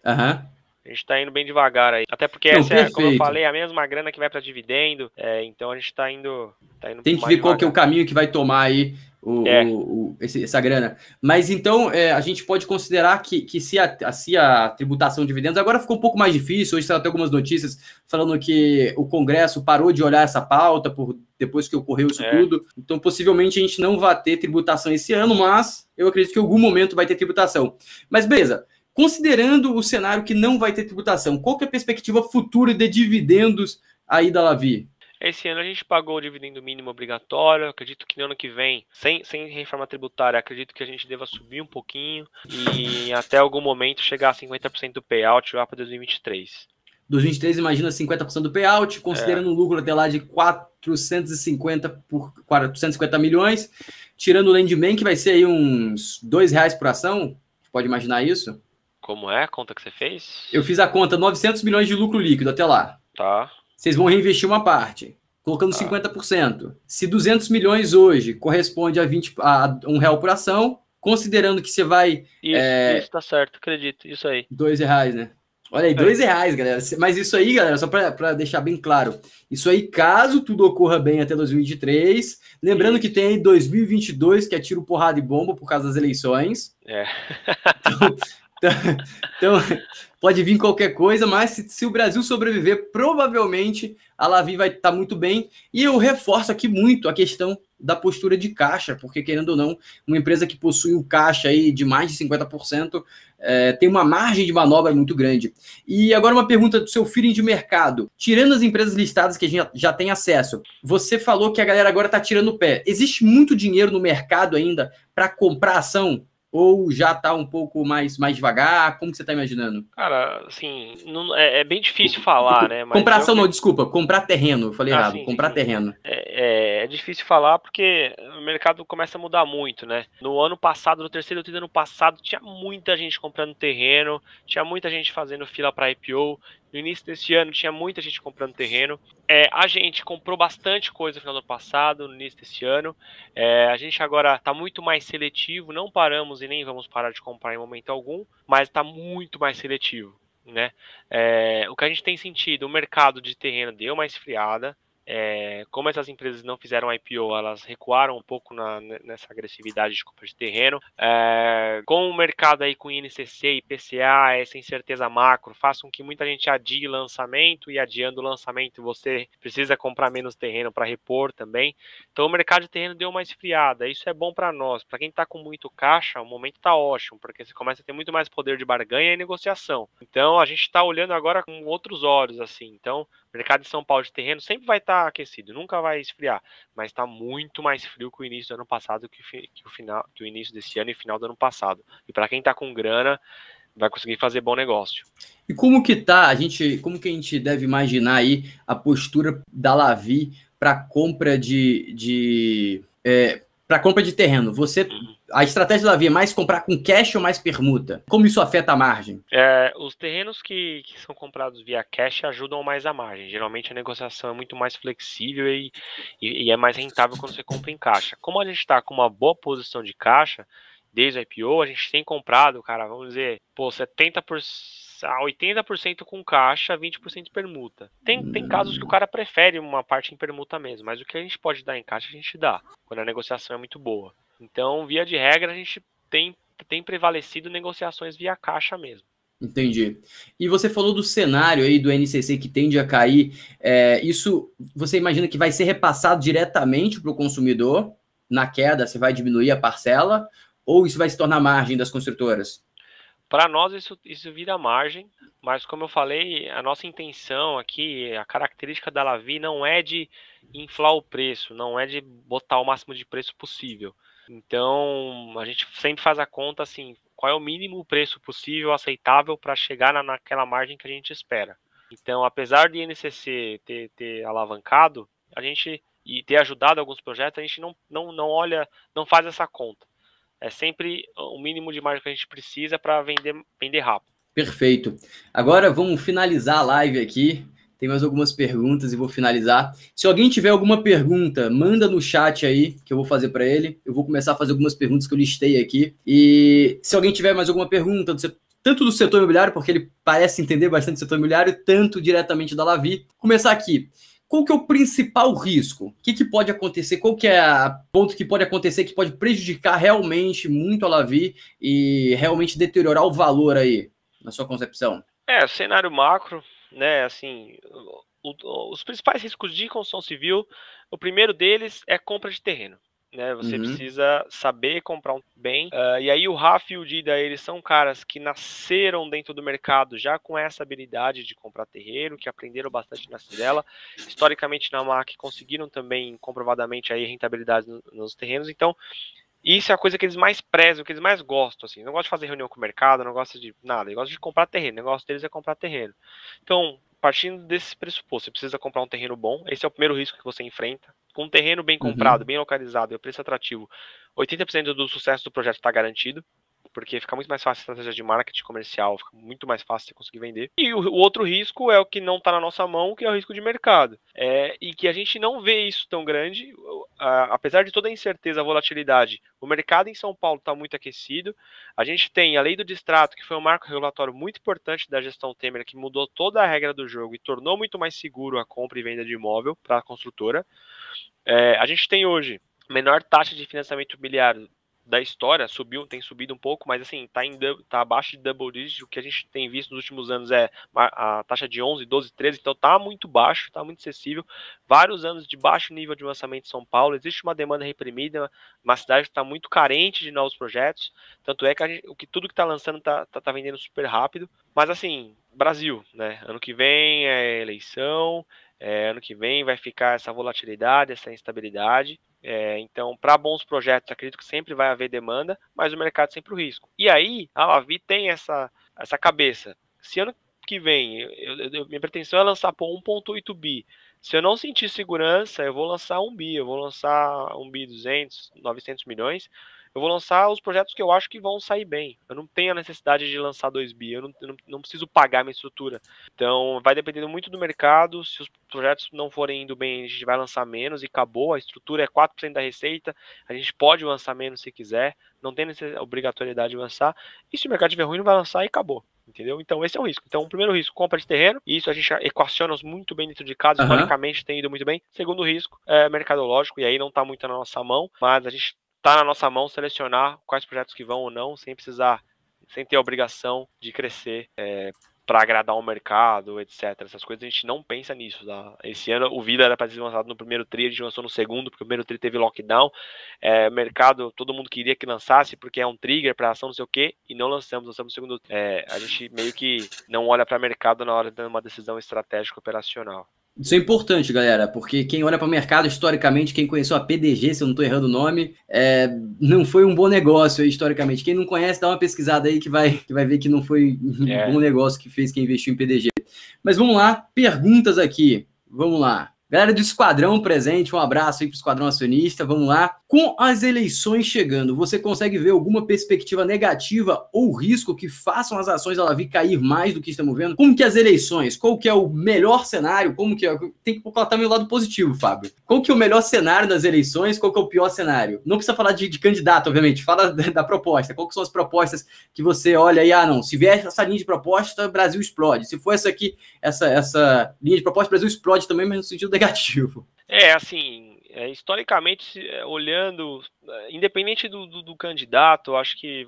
Aham. Uhum. A gente tá indo bem devagar aí. Até porque não, essa perfeito. é, como eu falei, a mesma grana que vai para dividendo. É, então a gente tá indo. Tá indo Tem que ver devagar. qual que é o caminho que vai tomar aí o, é. o, o esse, essa grana. Mas então é, a gente pode considerar que, que se, a, se a tributação de dividendos agora ficou um pouco mais difícil. Hoje saiu até algumas notícias falando que o Congresso parou de olhar essa pauta por depois que ocorreu isso é. tudo. Então, possivelmente a gente não vai ter tributação esse ano, mas eu acredito que em algum momento vai ter tributação. Mas beleza. Considerando o cenário que não vai ter tributação, qual que é a perspectiva futura de dividendos aí da Lavi? Esse ano a gente pagou o dividendo mínimo obrigatório. Acredito que no ano que vem, sem, sem reforma tributária, acredito que a gente deva subir um pouquinho e até algum momento chegar a 50% do payout lá para 2023. 2023 imagina 50% do payout, considerando é. um lucro até lá de 450 por 450 milhões, tirando o Landman, que vai ser aí uns dois reais por ação. Pode imaginar isso? Como é a conta que você fez? Eu fiz a conta 900 milhões de lucro líquido até lá. Tá vocês vão reinvestir uma parte, colocando ah. 50%. Se 200 milhões hoje corresponde a, 20, a um real por ação, considerando que você vai. Isso, é, isso tá certo, acredito. Isso aí. Dois reais, né? Olha aí, dois reais, galera. Mas isso aí, galera, só para deixar bem claro. Isso aí, caso tudo ocorra bem até 2023. Lembrando que tem 2022, que é tiro, porrada e bomba por causa das eleições. É. Então, então, pode vir qualquer coisa, mas se, se, o Brasil sobreviver, provavelmente a Lavi vai estar tá muito bem. E eu reforço aqui muito a questão da postura de caixa, porque querendo ou não, uma empresa que possui o caixa aí de mais de 50% é, tem uma margem de manobra muito grande. E agora uma pergunta do seu feeling de mercado. Tirando as empresas listadas que a gente já tem acesso, você falou que a galera agora está tirando o pé. Existe muito dinheiro no mercado ainda para comprar ação? Ou já está um pouco mais, mais devagar? Como que você está imaginando? Cara, assim, não, é, é, bem difícil falar, né? Mas comprar ação, não, desculpa, comprar terreno, eu falei ah, errado, sim, comprar sim, terreno. É, é, é, difícil falar porque o mercado começa a mudar muito, né? No ano passado, no terceiro do ano passado, tinha muita gente comprando terreno, tinha muita gente fazendo fila para IPO, no início desse ano tinha muita gente comprando terreno. É, a gente comprou bastante coisa no final do passado, no início desse ano. É, a gente agora está muito mais seletivo, não paramos e nem vamos parar de comprar em momento algum, mas está muito mais seletivo. Né? É, o que a gente tem sentido, o mercado de terreno deu uma esfriada. É, como essas empresas não fizeram IPO, elas recuaram um pouco na, nessa agressividade de compra de terreno. É, com o mercado aí com INCC e PCA, essa incerteza macro, faz com que muita gente adie lançamento e adiando o lançamento você precisa comprar menos terreno para repor também. Então o mercado de terreno deu uma esfriada. Isso é bom para nós. Para quem está com muito caixa, o momento está ótimo, porque você começa a ter muito mais poder de barganha e negociação. Então a gente está olhando agora com outros olhos assim. Então O mercado de São Paulo de terreno sempre vai estar tá aquecido, nunca vai esfriar, mas está muito mais frio que o início do ano passado, que, que, o final, que o início desse ano e final do ano passado. E para quem está com grana, vai conseguir fazer bom negócio. E como que tá, a gente, como que a gente deve imaginar aí a postura da Lavi para compra de, de é, para compra de terreno? Você a estratégia da Lavi é mais comprar com cash ou mais permuta? Como isso afeta a margem? É, os terrenos que, que, são comprados via cash ajudam mais a margem. Geralmente a negociação é muito mais flexível e, e, e é mais rentável quando você compra em caixa. Como a gente está com uma boa posição de caixa, desde o IPO, a gente tem comprado, cara, vamos dizer, pô, 70%, 80% com caixa, 20% permuta. Tem, tem casos que o cara prefere uma parte em permuta mesmo, mas o que a gente pode dar em caixa, a gente dá, quando a negociação é muito boa. Então, via de regra, a gente tem, tem prevalecido negociações via caixa mesmo. Entendi. E você falou do cenário aí do NCC que tende a cair. É, isso você imagina que vai ser repassado diretamente para o consumidor na queda? Você vai diminuir a parcela? Ou isso vai se tornar margem das construtoras? Para nós, isso, isso vira margem, mas como eu falei, a nossa intenção aqui, a característica da Lavi não é de inflar o preço, não é de botar o máximo de preço possível. Então, a gente sempre faz a conta assim, qual é o mínimo preço possível, aceitável para chegar na, naquela margem que a gente espera. Então, apesar de INCC ter, ter alavancado, a gente e ter ajudado alguns projetos, a gente não, não, não olha, não faz essa conta. É sempre o mínimo de margem que a gente precisa para vender, vender rápido. Perfeito. Agora vamos finalizar a live aqui. Tem mais algumas perguntas e vou finalizar. Se alguém tiver alguma pergunta, manda no chat aí que eu vou fazer para ele. Eu vou começar a fazer algumas perguntas que eu listei aqui. E se alguém tiver mais alguma pergunta, tanto do setor imobiliário, porque ele parece entender bastante setor imobiliário, tanto diretamente da Lavi, começar aqui qual que é o principal risco? O que, que pode acontecer? Qual que é o ponto que pode acontecer que pode prejudicar realmente muito a Lavi e realmente deteriorar o valor aí, na sua concepção? É, cenário macro, né, assim, o, os principais riscos de construção civil, o primeiro deles é compra de terreno né? Você uhum. precisa saber comprar um bem. Uh, e aí o Rafa e o Dida, eles são caras que nasceram dentro do mercado já com essa habilidade de comprar terreiro, que aprenderam bastante na Cidela. Historicamente na MAC conseguiram também comprovadamente aí rentabilidade nos terrenos. Então, isso é a coisa que eles mais prezam, que eles mais gostam, assim. Não gostam de fazer reunião com o mercado, não gostam de nada. Eles gostam de comprar terreno. O negócio deles é comprar terreno. Então, partindo desse pressuposto, você precisa comprar um terreno bom. Esse é o primeiro risco que você enfrenta. Com um terreno bem uhum. comprado, uhum. bem localizado e o preço atrativo, 80% do sucesso do projeto está garantido porque fica muito mais fácil a estratégia de marketing comercial, fica muito mais fácil você conseguir vender. E o, o outro risco é o que não está na nossa mão, que é o risco de mercado. É, e que a gente não vê isso tão grande, apesar de toda a incerteza, a volatilidade, o mercado em São Paulo está muito aquecido. A gente tem a lei do distrato, que foi um marco regulatório muito importante da gestão Temer, que mudou toda a regra do jogo e tornou muito mais seguro a compra e venda de imóvel para a construtora. É, a gente tem hoje menor taxa de financiamento imobiliário da história, subiu, tem subido um pouco, mas assim, tá, em, tá abaixo de double digit, o que a gente tem visto nos últimos anos é a, taxa de 11, 12, 13, então tá muito baixo, tá muito acessível, vários anos de baixo nível de lançamento em São Paulo, existe uma demanda reprimida, uma cidade está muito carente de novos projetos, tanto é que, gente, o que tudo que tá lançando tá, tá, tá vendendo super rápido, mas assim, Brasil, né, ano que vem é eleição, é, ano que vem vai ficar essa volatilidade, essa instabilidade. É, então, para bons projetos, acredito que sempre vai haver demanda, mas o mercado sempre o risco. E aí, a Lavi tem essa, essa cabeça. Se ano que vem, eu, eu, minha pretensão é lançar por 1.8 bi. Se eu não sentir segurança, eu vou lançar um bi, eu vou lançar um bi 200, 900 milhões, eu vou lançar os projetos que eu acho que vão sair bem. Eu não tenho a necessidade de lançar 2 bi, eu não, eu não, preciso pagar minha estrutura. Então, vai dependendo muito do mercado. Se os projetos não forem indo bem, a gente vai lançar menos e acabou. A estrutura é 4% da receita, a gente pode lançar menos se quiser, não tem obrigatoriedade de lançar. E se o mercado estiver ruim, não vai lançar e acabou entendeu? Então esse é o risco. Então, o primeiro risco, compra de terreno, e isso a gente equaciona muito bem dentro de casa, historicamente tem ido muito bem. Segundo risco, é mercadológico, e aí não está muito na nossa mão, mas a gente está na nossa mão selecionar quais projetos que vão ou não, sem precisar, sem ter a obrigação de crescer é, para agradar o mercado, etc. Essas coisas a gente não pensa nisso. Tá? Esse ano o Vida era para ser lançado no primeiro tri, a gente lançou no segundo, porque o primeiro tri teve lockdown. É, mercado, todo mundo queria que lançasse, porque é um trigger para ação, não sei o quê, e não lançamos, lançamos no segundo. É, a gente meio que não olha para o mercado na hora de uma decisão estratégica operacional. Isso é importante, galera, porque quem olha para o mercado historicamente, quem conheceu a PDG, se eu não estou errando o nome, é, não foi um bom negócio historicamente. Quem não conhece, dá uma pesquisada aí que vai, que vai ver que não foi um é. bom negócio que fez quem investiu em PDG. Mas vamos lá, perguntas aqui. Vamos lá. Galera do Esquadrão presente, um abraço aí para o Esquadrão Acionista, vamos lá. Com as eleições chegando, você consegue ver alguma perspectiva negativa ou risco que façam as ações da Lavi cair mais do que estamos vendo? Como que as eleições, qual que é o melhor cenário, como que é, tem que colocar o lado positivo, Fábio. Qual que é o melhor cenário das eleições, qual que é o pior cenário? Não precisa falar de, de candidato, obviamente, fala da, da proposta. Qual que são as propostas que você olha aí, ah não, se vier essa linha de proposta, Brasil explode. Se for essa aqui, essa, essa linha de proposta, Brasil explode também, mas no sentido negativo. É, assim, é, historicamente, é, olhando, é, independente do, do, do, candidato, acho que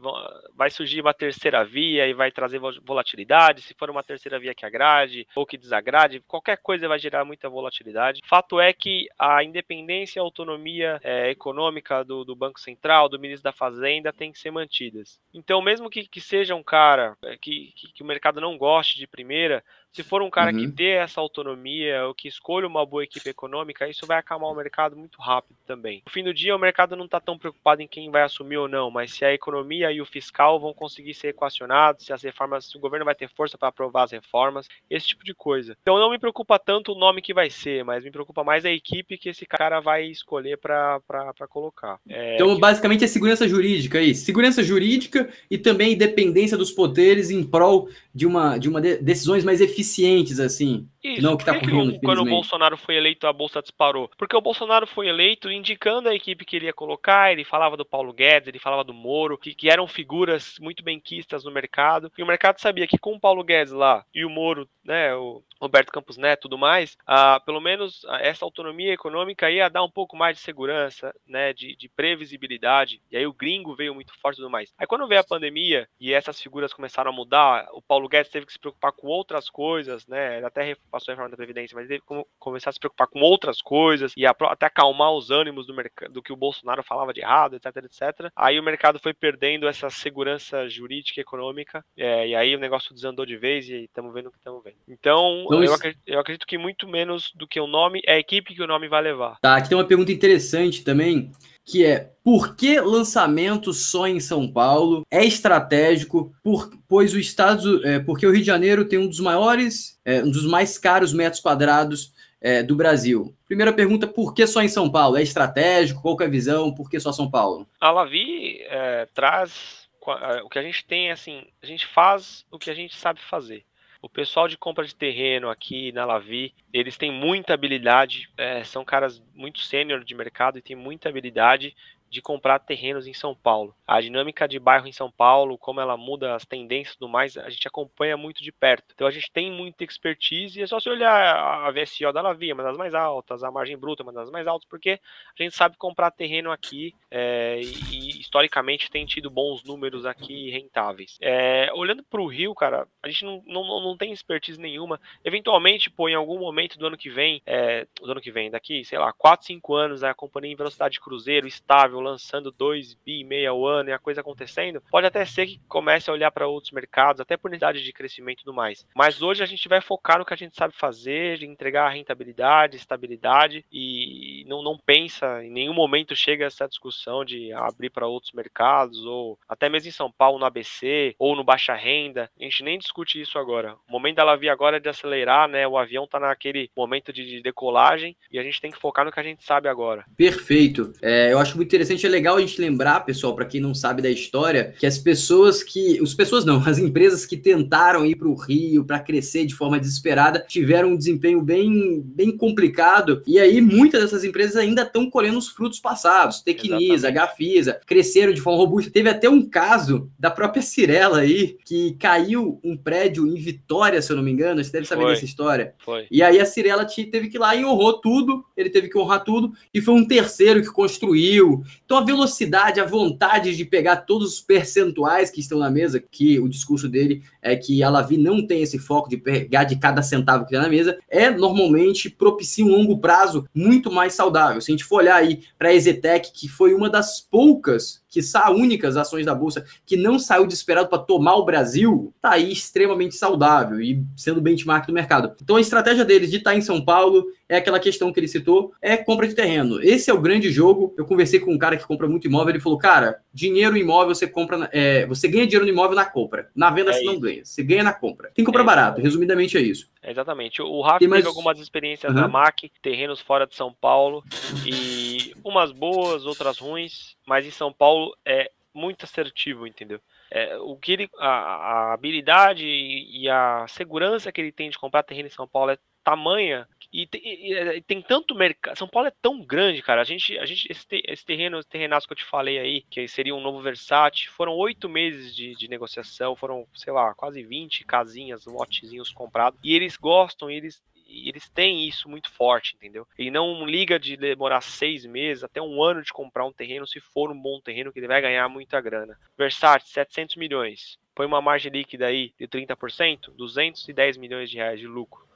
vai surgir uma terceira via e vai trazer volatilidade. Se for uma terceira via que agrade ou que desagrade, qualquer coisa vai gerar muita volatilidade. Fato é que a independência e a autonomia é, econômica do, do, Banco Central, do ministro da Fazenda, tem que ser mantidas. Então, mesmo que, que seja um cara que, que, que o mercado não goste de primeira, se for um cara uhum. que dê essa autonomia, ou que escolha uma boa equipe econômica, isso vai acalmar o mercado muito rápido também. No fim do dia, o mercado não está tão preocupado em quem vai assumir ou não, mas se a economia e o fiscal vão conseguir ser equacionados, se as reformas, se o governo vai ter força para aprovar as reformas, esse tipo de coisa. Então não me preocupa tanto o nome que vai ser, mas me preocupa mais a equipe que esse cara vai escolher para colocar. É, então, que... basicamente, é segurança jurídica aí. Segurança jurídica e também independência dos poderes em prol de uma de uma de decisões mais eficientes eficientes, assim. Isso, não que tá correndo, que, quando o Bolsonaro foi eleito, a bolsa disparou. Porque o Bolsonaro foi eleito indicando a equipe que ele ia colocar, ele falava do Paulo Guedes, ele falava do Moro, que, que eram figuras muito bem quistas no mercado. E o mercado sabia que com o Paulo Guedes lá e o Moro, né, o Roberto Campos Neto e tudo mais, ah, pelo menos essa autonomia econômica ia dar um pouco mais de segurança, né, de, de previsibilidade. E aí o gringo veio muito forte e tudo mais. Aí quando veio a pandemia e essas figuras começaram a mudar, o Paulo Guedes teve que se preocupar com outras coisas, né, até passou a reforma da Previdência, mas ele teve que começar a se preocupar com outras coisas e até acalmar os ânimos do mercado, do que o Bolsonaro falava de errado, etc, etc. Aí o mercado foi perdendo essa segurança jurídica e econômica, é, e aí o negócio desandou de vez e estamos vendo o que estamos vendo. Então, então eu, acredito, eu, acredito, que muito menos do que o nome, é a equipe que o nome vai levar. Tá, aqui tem uma pergunta interessante também, que é por que lançamento só em São Paulo? É estratégico, por, pois o estado, é, porque o Rio de Janeiro tem um dos maiores, é, um dos mais caros metros quadrados é, do Brasil. Primeira pergunta, por que só em São Paulo? É estratégico? Qual é a visão? Por que só São Paulo? A Lavi é, traz é, o que a gente tem, assim, a gente faz o que a gente sabe fazer. O pessoal de compra de terreno aqui na Lavi, eles têm muita habilidade, é, são caras muito sênior de mercado e têm muita habilidade de comprar terrenos em São Paulo. A dinâmica de bairro em São Paulo, como ela muda as tendências e tudo mais, a gente acompanha muito de perto. Então a gente tem muita expertise e é só se olhar a VSO da Lavia, uma das mais altas, a margem bruta, uma das mais altas, porque a gente sabe comprar terreno aqui é, e, historicamente tem tido bons números aqui rentáveis. É, olhando para o Rio, cara, a gente não, não, não tem expertise nenhuma. Eventualmente, pô, em algum momento do ano que vem, é, do ano que vem, daqui, sei lá, 4, 5 anos, a companhia em velocidade de cruzeiro, estável, lançando 2 bi e meio ao ano e a coisa acontecendo, pode até ser que comece a olhar para outros mercados, até por unidade de crescimento e tudo mais. Mas hoje a gente vai focar no que a gente sabe fazer, entregar rentabilidade, estabilidade e não, não pensa, em nenhum momento chega essa discussão de abrir para outros mercados ou até mesmo em São Paulo, no ABC ou no baixa renda. A gente nem discute isso agora. O momento dela vir agora é de acelerar, né? O avião está naquele momento de decolagem e a gente tem que focar no que a gente sabe agora. Perfeito. É, eu acho muito interessante interessante, é legal a gente lembrar, pessoal, para quem não sabe da história, que as pessoas que. As pessoas não, as empresas que tentaram ir para o Rio para crescer de forma desesperada tiveram um desempenho bem, bem complicado. E aí, muitas dessas empresas ainda estão colhendo os frutos passados. Tecnisa, Gafisa, cresceram de forma robusta. Teve até um caso da própria Cirela aí, que caiu um prédio em Vitória, se eu não me engano. Você deve saber foi, dessa história. Foi. E aí a Cirela teve que ir lá e honrou tudo. Ele teve que honrar tudo. E foi um terceiro que construiu. Então a velocidade, a vontade de pegar todos os percentuais que estão na mesa, que o discurso dele é que a Lavi não tem esse foco de pegar de cada centavo que está na mesa, é normalmente propicia um longo prazo muito mais saudável. Se a gente for olhar aí para a Exetec, que foi uma das poucas, que são únicas ações da Bolsa que não saiu desesperado para tomar o Brasil, tá aí extremamente saudável e sendo benchmark do mercado. Então a estratégia deles de estar tá em São Paulo é aquela questão que ele citou, é compra de terreno. Esse é o grande jogo. Eu conversei com um cara que compra muito imóvel, ele falou, cara, dinheiro imóvel você compra, é, você ganha dinheiro no imóvel na compra. Na venda é você isso. não ganha, você ganha na compra. Tem que comprar é barato, resumidamente é isso. Exatamente. O Rafa mais... teve algumas experiências uhum. na MAC, terrenos fora de São Paulo, e umas boas, outras ruins, mas em São Paulo é muito assertivo, entendeu? É, o que ele, a, a habilidade e, e a segurança que ele tem de comprar terreno em São Paulo é tamanha e tem, e tem, tanto mercado. São Paulo é tão grande, cara. A gente, a gente esse, esse terreno, esse terrenaço que eu te falei aí, que seria um novo Versace, foram oito meses de, de, negociação, foram, sei lá, quase 20 casinhas, lotezinhos comprados. E eles gostam, eles, eles têm isso muito forte, entendeu? E não liga de demorar seis meses, até um ano de comprar um terreno, se for um bom terreno, que ele vai ganhar muita grana. Versace, 700 milhões. Põe uma margem líquida aí de 30%, 210 milhões de reais de lucro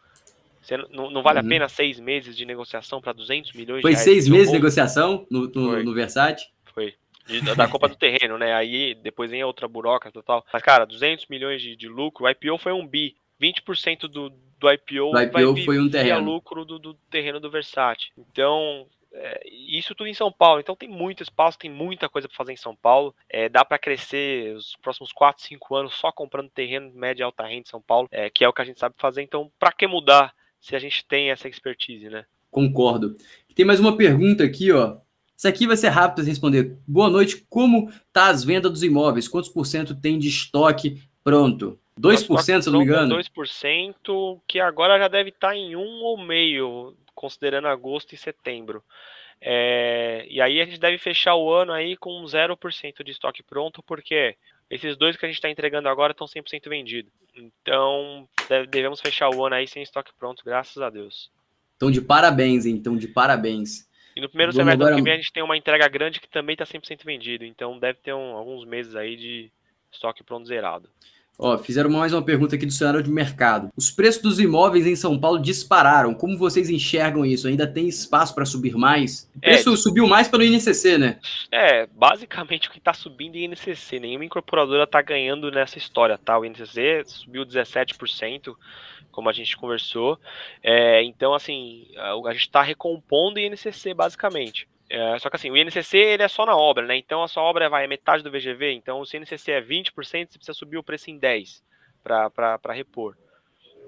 você não, não vale uhum. a pena seis meses de negociação para 200 milhões Foi de reais? Foi seis meses de negociação no, no, no Versace? Foi. De, da Copa do Terreno, né? Aí depois vem outra burocrata e tal. Mas, cara, 200 milhões de, de lucro. O IPO foi um bi. 20% do, do IPO, do IPO foi um terreno. lucro do, do terreno do Versace. Então, é, isso tudo em São Paulo. Então tem muito espaço, tem muita coisa para fazer em São Paulo. É, dá para crescer os próximos 4, 5 anos só comprando terreno média e alta renda em São Paulo, é, que é o que a gente sabe fazer. Então, para que mudar? Se a gente tem essa expertise, né? Concordo. Tem mais uma pergunta aqui, ó. Isso aqui vai ser rápido de responder. Boa noite. Como tá as vendas dos imóveis? Quantos por cento tem de estoque pronto? 2%, se não me engano? 2%, que agora já deve estar tá em um ou meio, considerando agosto e setembro. É, e aí a gente deve fechar o ano aí com 0% de estoque pronto, porque esses dois que a gente está entregando agora estão 100% vendidos. Então, devemos fechar o ano aí sem estoque pronto, graças a Deus. Então, de parabéns, então, de parabéns. E no primeiro semestre agora... do que vem a gente tem uma entrega grande que também está 100% vendido. Então, deve ter um, alguns meses aí de estoque pronto zerado. Ó, fizeram mais uma pergunta aqui do cenário de mercado. Os preços dos imóveis em São Paulo dispararam. Como vocês enxergam isso? Ainda tem espaço para subir mais? O preço é, subiu mais pelo INCC, né? É, basicamente o que está subindo é INCC. Nenhuma incorporadora está ganhando nessa história, tá? O INCC subiu 17%, como a gente conversou. É, então, assim, a, a gente está recompondo o INCC, basicamente. É, só que assim, o INCC ele é só na obra, né? Então a sua obra vai é metade do VGV, então se o INCC é 20%, você precisa subir o preço em 10% para repor.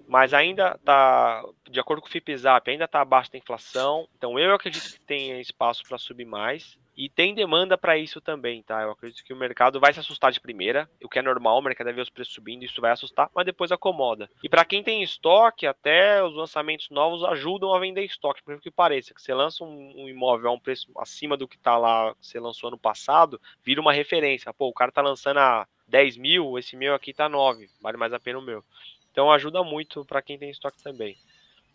Mas ainda está, de acordo com o FIPZAP, ainda está abaixo da inflação, então eu acredito que tem espaço para subir mais. E tem demanda para isso também, tá? Eu acredito que o mercado vai se assustar de primeira, o que é normal, o mercado ver os preços subindo, isso vai assustar, mas depois acomoda. E para quem tem estoque, até os lançamentos novos ajudam a vender estoque, por que pareça, que você lança um, imóvel a um preço acima do que tá lá, que você lançou ano passado, vira uma referência. Pô, o cara tá lançando a 10 mil, esse meu aqui tá 9, vale mais a pena o meu. Então ajuda muito para quem tem estoque também.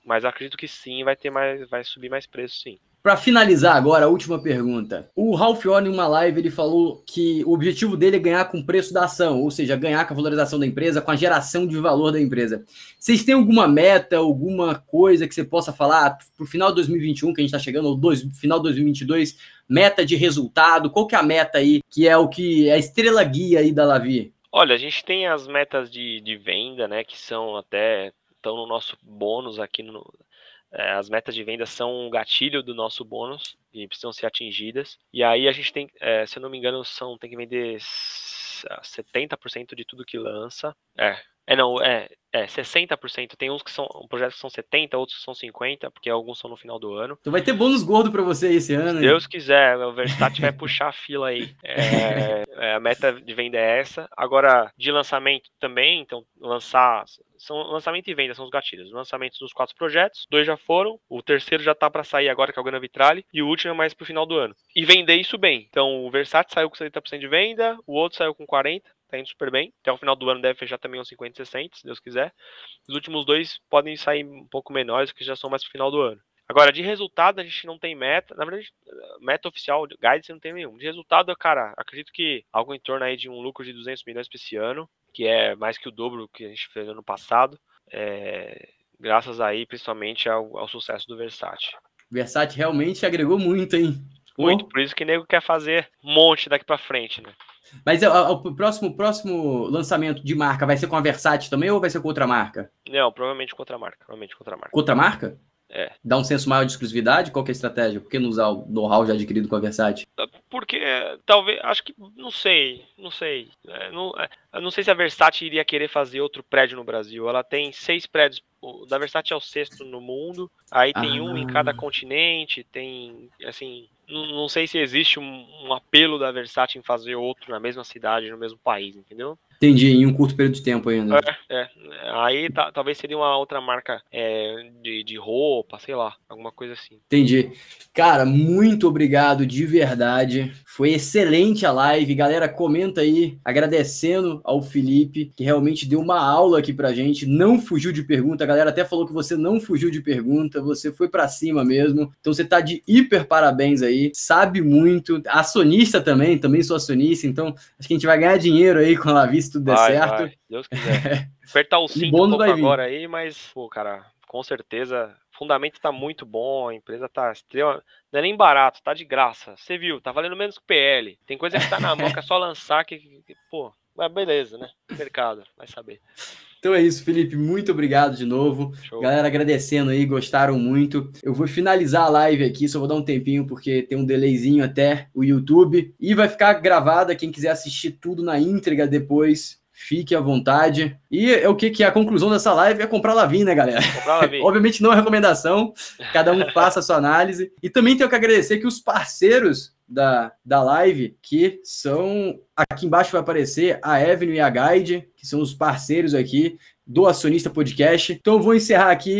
Mas acredito que sim, vai ter mais, vai subir mais preço sim. Para finalizar agora, a última pergunta. O Ralph Orne, em uma live, ele falou que o objetivo dele é ganhar com o preço da ação, ou seja, ganhar com a valorização da empresa, com a geração de valor da empresa. Vocês têm alguma meta, alguma coisa que você possa falar para o final de 2021, que a gente está chegando, ou dois, final de 2022, meta de resultado? Qual que é a meta aí, que é o que é a estrela guia aí da Lavi? Olha, a gente tem as metas de, de venda, né, que são até estão no nosso bônus aqui no, é, as metas de venda são um gatilho do nosso bônus e precisam ser atingidas. E aí a gente tem, é, se eu não me engano, são tem que vender 70% de tudo que lança. É, é não, é, é 60%. Tem uns que são projetos que são 70, outros que são 50, porque alguns são no final do ano. Então vai ter bônus gordo para você esse ano. Se Deus quiser, o Verstappen vai puxar a fila aí. É, é, a meta de venda é essa. Agora, de lançamento também, então lançar são lançamento e venda, são os gatilhos. Lançamentos dos quatro projetos, dois já foram, o terceiro já tá para sair agora, que é o Gana Vitrali, e o último é mais pro final do ano. E vender isso bem. Então, o Versace saiu com 70% de venda, o outro saiu com 40%, tá indo super bem. Até o final do ano deve fechar também uns 50, 60, se Deus quiser. Os últimos dois podem sair um pouco menores, que já são mais pro final do ano. Agora, de resultado, a gente não tem meta. Na verdade, meta oficial, guide, você não tem nenhum. De resultado, cara, acredito que algo em torno aí de um lucro de 200 milhões para esse ano que é mais que o dobro que a gente fez no passado, é, graças aí principalmente ao, ao sucesso do Versace. Versace realmente agregou muito, hein? Muito, por isso que o nego quer fazer um monte daqui para frente, né? Mas o, o próximo, próximo lançamento de marca vai ser com a Versace também ou vai ser com outra marca? Não, provavelmente com outra marca. Provavelmente com outra marca. Com outra marca? É. Dá um senso maior de exclusividade? Qual é a estratégia? Por que não usar o know-how já adquirido com a Versace? Porque talvez, acho que, não sei, não sei. É, não, é, não sei se a Versace iria querer fazer outro prédio no Brasil. Ela tem seis prédios, o da Versace é o sexto no mundo, aí tem ah. um em cada continente, tem, assim, não, não sei se existe um, um apelo da Versace em fazer outro na mesma cidade, no mesmo país, entendeu? Entendi, em um curto período de tempo ainda. É, é. Aí tá, talvez seria uma outra marca é, de, de roupa, sei lá, alguma coisa assim. Entendi. Cara, muito obrigado de verdade. Foi excelente a live. Galera, comenta aí, agradecendo ao Felipe, que realmente deu uma aula aqui pra gente. Não fugiu de pergunta. A galera até falou que você não fugiu de pergunta, você foi para cima mesmo. Então você tá de hiper parabéns aí. Sabe muito. Acionista também, também sou acionista. Então acho que a gente vai ganhar dinheiro aí com a vista tudo der vai, certo. Vai. Deus quiser. Apertar o cinto um pouco agora aí, mas, pô, cara, com certeza, o fundamento tá muito bom, a empresa tá extrema. Não é nem barato, tá de graça. Você viu, tá valendo menos que o PL. Tem coisa que tá na mão que é só lançar que, que pô, mas beleza, né? Mercado, vai saber. Então é isso, Felipe. Muito obrigado de novo. Show. Galera, agradecendo aí, gostaram muito. Eu vou finalizar a live aqui, só vou dar um tempinho, porque tem um delayzinho até o YouTube. E vai ficar gravada. Quem quiser assistir tudo na íntegra depois, fique à vontade. E é o que, que é a conclusão dessa live é comprar Lavin, né, galera? Obviamente não é recomendação, cada um faça a sua análise. E também tenho que agradecer que os parceiros da, da live, que são. Aqui embaixo vai aparecer a Avenue e a Guide, que são os parceiros aqui do Acionista Podcast. Então eu vou encerrar aqui